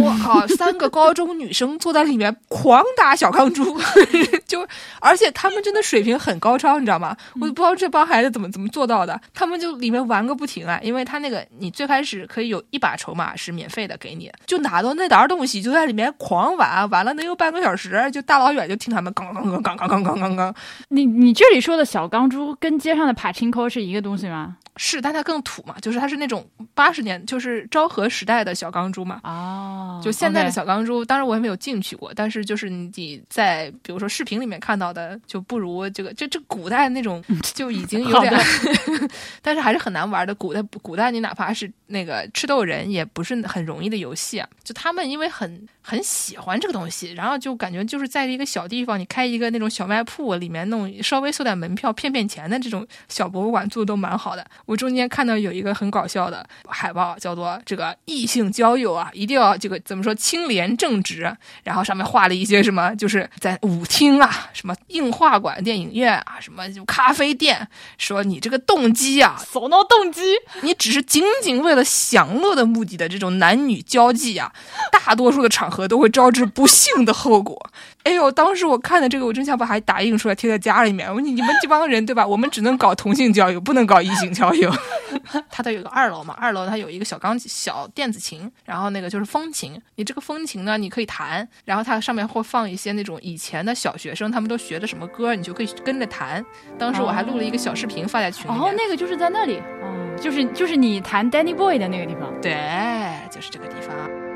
我靠，三个高中女生坐在里面狂打小钢珠，就而且他们真的水平很高超，你知道吗？我都不知道这帮孩子怎么怎么做到的，他们就里面玩个不停啊，因为他那个你最开始可以有一把筹码是免费的给你，就拿到那沓东西就在里面狂玩，玩了能有半个小时，就大老远就听他们刚刚刚刚刚刚刚刚，你你这里说的小钢珠跟街上的帕青扣是一个东西吗？是，但它更土嘛，就是它是那种八十年，就是昭和时代的小钢珠嘛。哦，就现在的小钢珠，当然我也没有进去过，但是就是你在比如说视频里面看到的，就不如这个，这这古代那种就已经 有点，但是还是很难玩的。古代古代你哪怕是那个吃豆人，也不是很容易的游戏啊。就他们因为很很喜欢这个东西，然后就感觉就是在一个小地方，你开一个那种小卖铺，里面弄稍微收点门票骗骗钱的这种小博物馆，做的都蛮好的。我中间看到有一个很搞笑的海报，叫做“这个异性交友啊，一定要这个怎么说清廉正直”，然后上面画了一些什么，就是在舞厅啊、什么映画馆、电影院啊、什么就咖啡店，说你这个动机啊，手脑动机，你只是仅仅为了享乐的目的的这种男女交际啊，大多数的场合都会招致不幸的后果。哎呦，当时我看的这个，我真想把它打印出来贴在家里面。我说你们这帮人对吧？我们只能搞同性交友，不能搞异性交友。它得有个二楼嘛，二楼它有一个小钢琴小电子琴，然后那个就是风琴。你这个风琴呢，你可以弹，然后它上面会放一些那种以前的小学生他们都学的什么歌，你就可以跟着弹。当时我还录了一个小视频发在群里。哦，那个就是在那里，哦，就是就是你弹 Danny Boy 的那个地方。对，就是这个地方。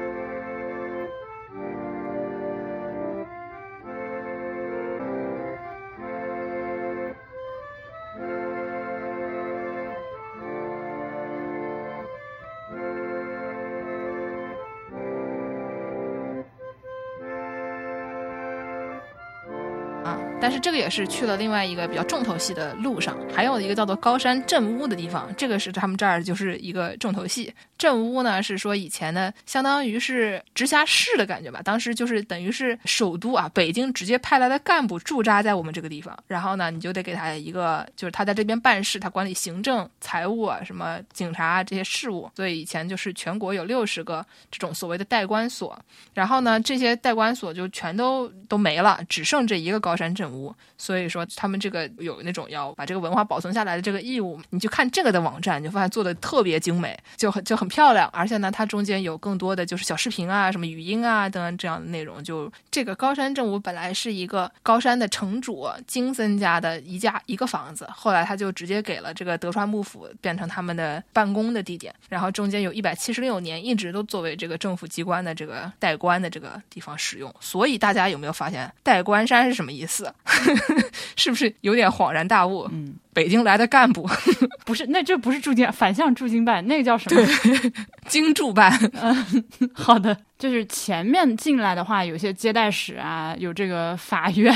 是这个也是去了另外一个比较重头戏的路上，还有一个叫做高山镇屋的地方，这个是他们这儿就是一个重头戏。镇屋呢是说以前呢相当于是直辖市的感觉吧，当时就是等于是首都啊，北京直接派来的干部驻扎在我们这个地方，然后呢你就得给他一个，就是他在这边办事，他管理行政、财务啊、什么警察这些事务，所以以前就是全国有六十个这种所谓的代官所，然后呢这些代官所就全都都没了，只剩这一个高山镇屋。所以说，他们这个有那种要把这个文化保存下来的这个义务。你去看这个的网站，你就发现做的特别精美，就很就很漂亮。而且呢，它中间有更多的就是小视频啊、什么语音啊等等这样的内容。就这个高山正午本来是一个高山的城主金森家的一家一个房子，后来他就直接给了这个德川幕府，变成他们的办公的地点。然后中间有一百七十六年一直都作为这个政府机关的这个代官的这个地方使用。所以大家有没有发现代官山是什么意思？是不是有点恍然大悟？嗯，北京来的干部 不是，那这不是驻京反向驻京办，那个叫什么？对，京驻办。嗯，好的，就是前面进来的话，有些接待室啊，有这个法院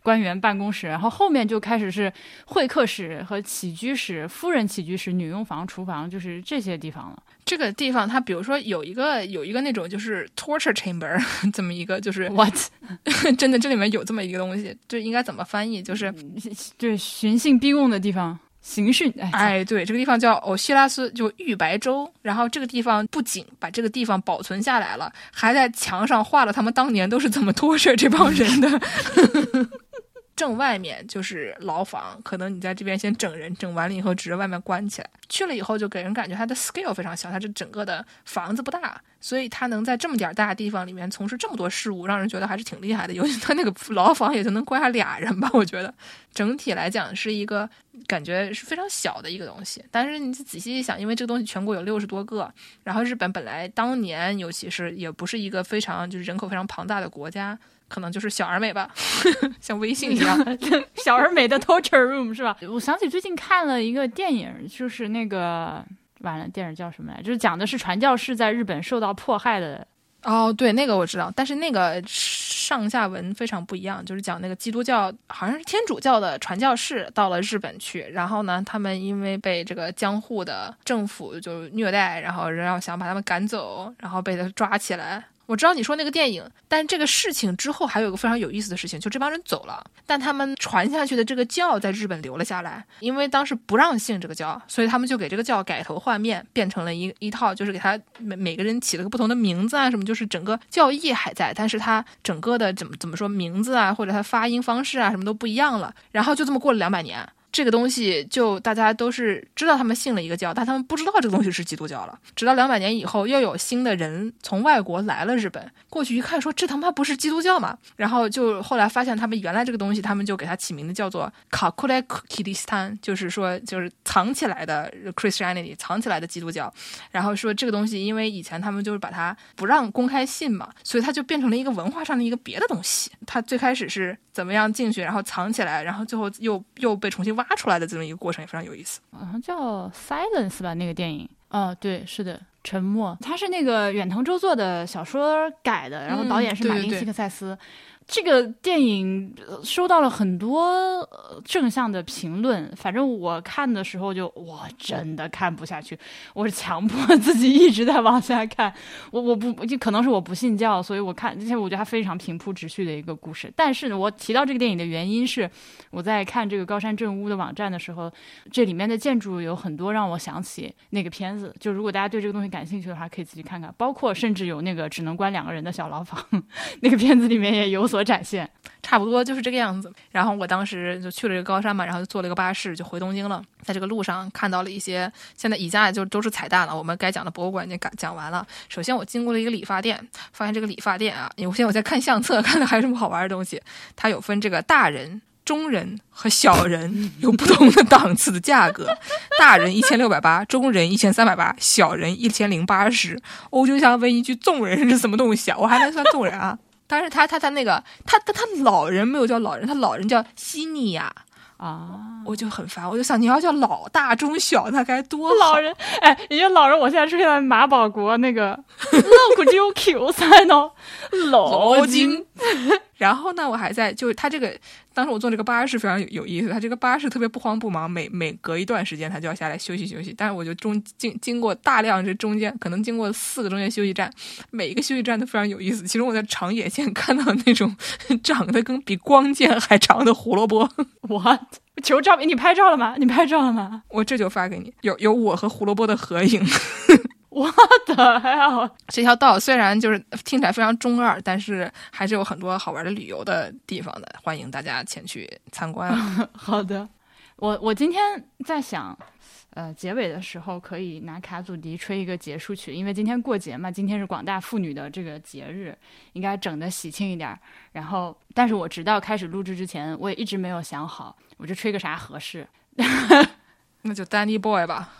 官员办公室，然后后面就开始是会客室和起居室、夫人起居室、女佣房、厨房，就是这些地方了。这个地方，它比如说有一个有一个那种就是 torture chamber 这么一个，就是 what 真的这里面有这么一个东西，就应该怎么翻译？就是就是寻衅逼供的地方，刑讯。哎，对，这个地方叫欧西拉斯，就玉白州。然后这个地方不仅把这个地方保存下来了，还在墙上画了他们当年都是怎么 torture 这帮人的。正外面就是牢房，可能你在这边先整人，整完了以后，直接外面关起来。去了以后，就给人感觉它的 scale 非常小，它这整个的房子不大，所以它能在这么点大地方里面从事这么多事务，让人觉得还是挺厉害的。尤其他那个 牢房也就能关下俩人吧，我觉得整体来讲是一个感觉是非常小的一个东西。但是你仔细一想，因为这个东西全国有六十多个，然后日本本来当年尤其是也不是一个非常就是人口非常庞大的国家。可能就是小而美吧，像微信一样，小而美的 torture room 是吧？我想起最近看了一个电影，就是那个完了，电影叫什么来？就是讲的是传教士在日本受到迫害的。哦，对，那个我知道，但是那个上下文非常不一样，就是讲那个基督教好像是天主教的传教士到了日本去，然后呢，他们因为被这个江户的政府就虐待，然后然后想把他们赶走，然后被他抓起来。我知道你说那个电影，但这个事情之后还有一个非常有意思的事情，就这帮人走了，但他们传下去的这个教在日本留了下来，因为当时不让信这个教，所以他们就给这个教改头换面，变成了一一套，就是给他每每个人起了个不同的名字啊，什么，就是整个教义还在，但是他整个的怎么怎么说名字啊，或者他发音方式啊，什么都不一样了，然后就这么过了两百年。这个东西就大家都是知道他们信了一个教，但他们不知道这个东西是基督教了。直到两百年以后，又有新的人从外国来了日本，过去一看，说这他妈不是基督教吗？然后就后来发现他们原来这个东西，他们就给它起名字叫做卡库莱克基斯坦，就是说就是藏起来的 Christianity，藏起来的基督教。然后说这个东西，因为以前他们就是把它不让公开信嘛，所以它就变成了一个文化上的一个别的东西。它最开始是怎么样进去，然后藏起来，然后最后又又被重新挖。发出来的这么一个过程也非常有意思，好像叫《Silence》吧，那个电影。哦，对，是的，沉默。它是那个远藤周作的小说改的，然后导演是马丁·西克塞斯。这个电影收到了很多正向的评论，反正我看的时候就我真的看不下去，我是强迫 自己一直在往下看。我我不就可能是我不信教，所以我看，而且我觉得它非常平铺直叙的一个故事。但是呢，我提到这个电影的原因是，我在看这个高山正屋的网站的时候，这里面的建筑有很多让我想起那个片子。就如果大家对这个东西感兴趣的话，可以自己看看。包括甚至有那个只能关两个人的小牢房，那个片子里面也有所。所展现差不多就是这个样子。然后我当时就去了这个高山嘛，然后就坐了一个巴士就回东京了。在这个路上看到了一些，现在以下就都是彩蛋了。我们该讲的博物馆已经讲讲完了。首先我经过了一个理发店，发现这个理发店啊，我现在我在看相册，看到还有什么好玩的东西。它有分这个大人、中人和小人，有不同的档次的价格。大人一千六百八，中人一千三百八，小人一千零八十。我就想问一句，众人是什么东西啊？我还能算众人啊？但是他他他那个他他他老人没有叫老人，他老人叫西尼亚啊，我就很烦，我就想你要叫老大中小，那该多老人哎，人家老人，我现在出现在马保国那个 老古 Q 三哦，老金。然后呢，我还在，就是他这个，当时我坐这个巴士非常有有意思，他这个巴士特别不慌不忙，每每隔一段时间他就要下来休息休息。但是我就中经经过大量这中间，可能经过四个中间休息站，每一个休息站都非常有意思。其中我在长野县 看到那种长得跟比光剑还长的胡萝卜，我求照片，你拍照了吗？你拍照了吗？我这就发给你，有有我和胡萝卜的合影。我的呀！这条道虽然就是听起来非常中二，但是还是有很多好玩的旅游的地方的，欢迎大家前去参观。好的，我我今天在想，呃，结尾的时候可以拿卡祖笛吹一个结束曲，因为今天过节嘛，今天是广大妇女的这个节日，应该整的喜庆一点。然后，但是我直到开始录制之前，我也一直没有想好，我就吹个啥合适。那就 Danny Boy 吧。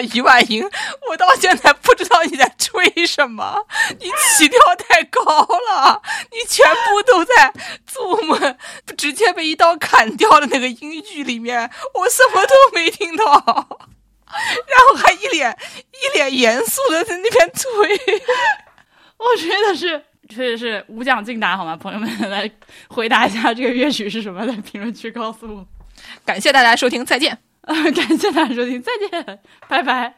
于婉莹，我到现在不知道你在吹什么，你起跳太高了，你全部都在做梦，直接被一刀砍掉的那个音域里面，我什么都没听到，然后还一脸一脸严肃的在那边吹，我吹的是确实是无奖竞答好吗？朋友们来回答一下这个乐曲是什么，在评论区告诉我。感谢大家收听，再见。感谢大家收听，再见，拜拜。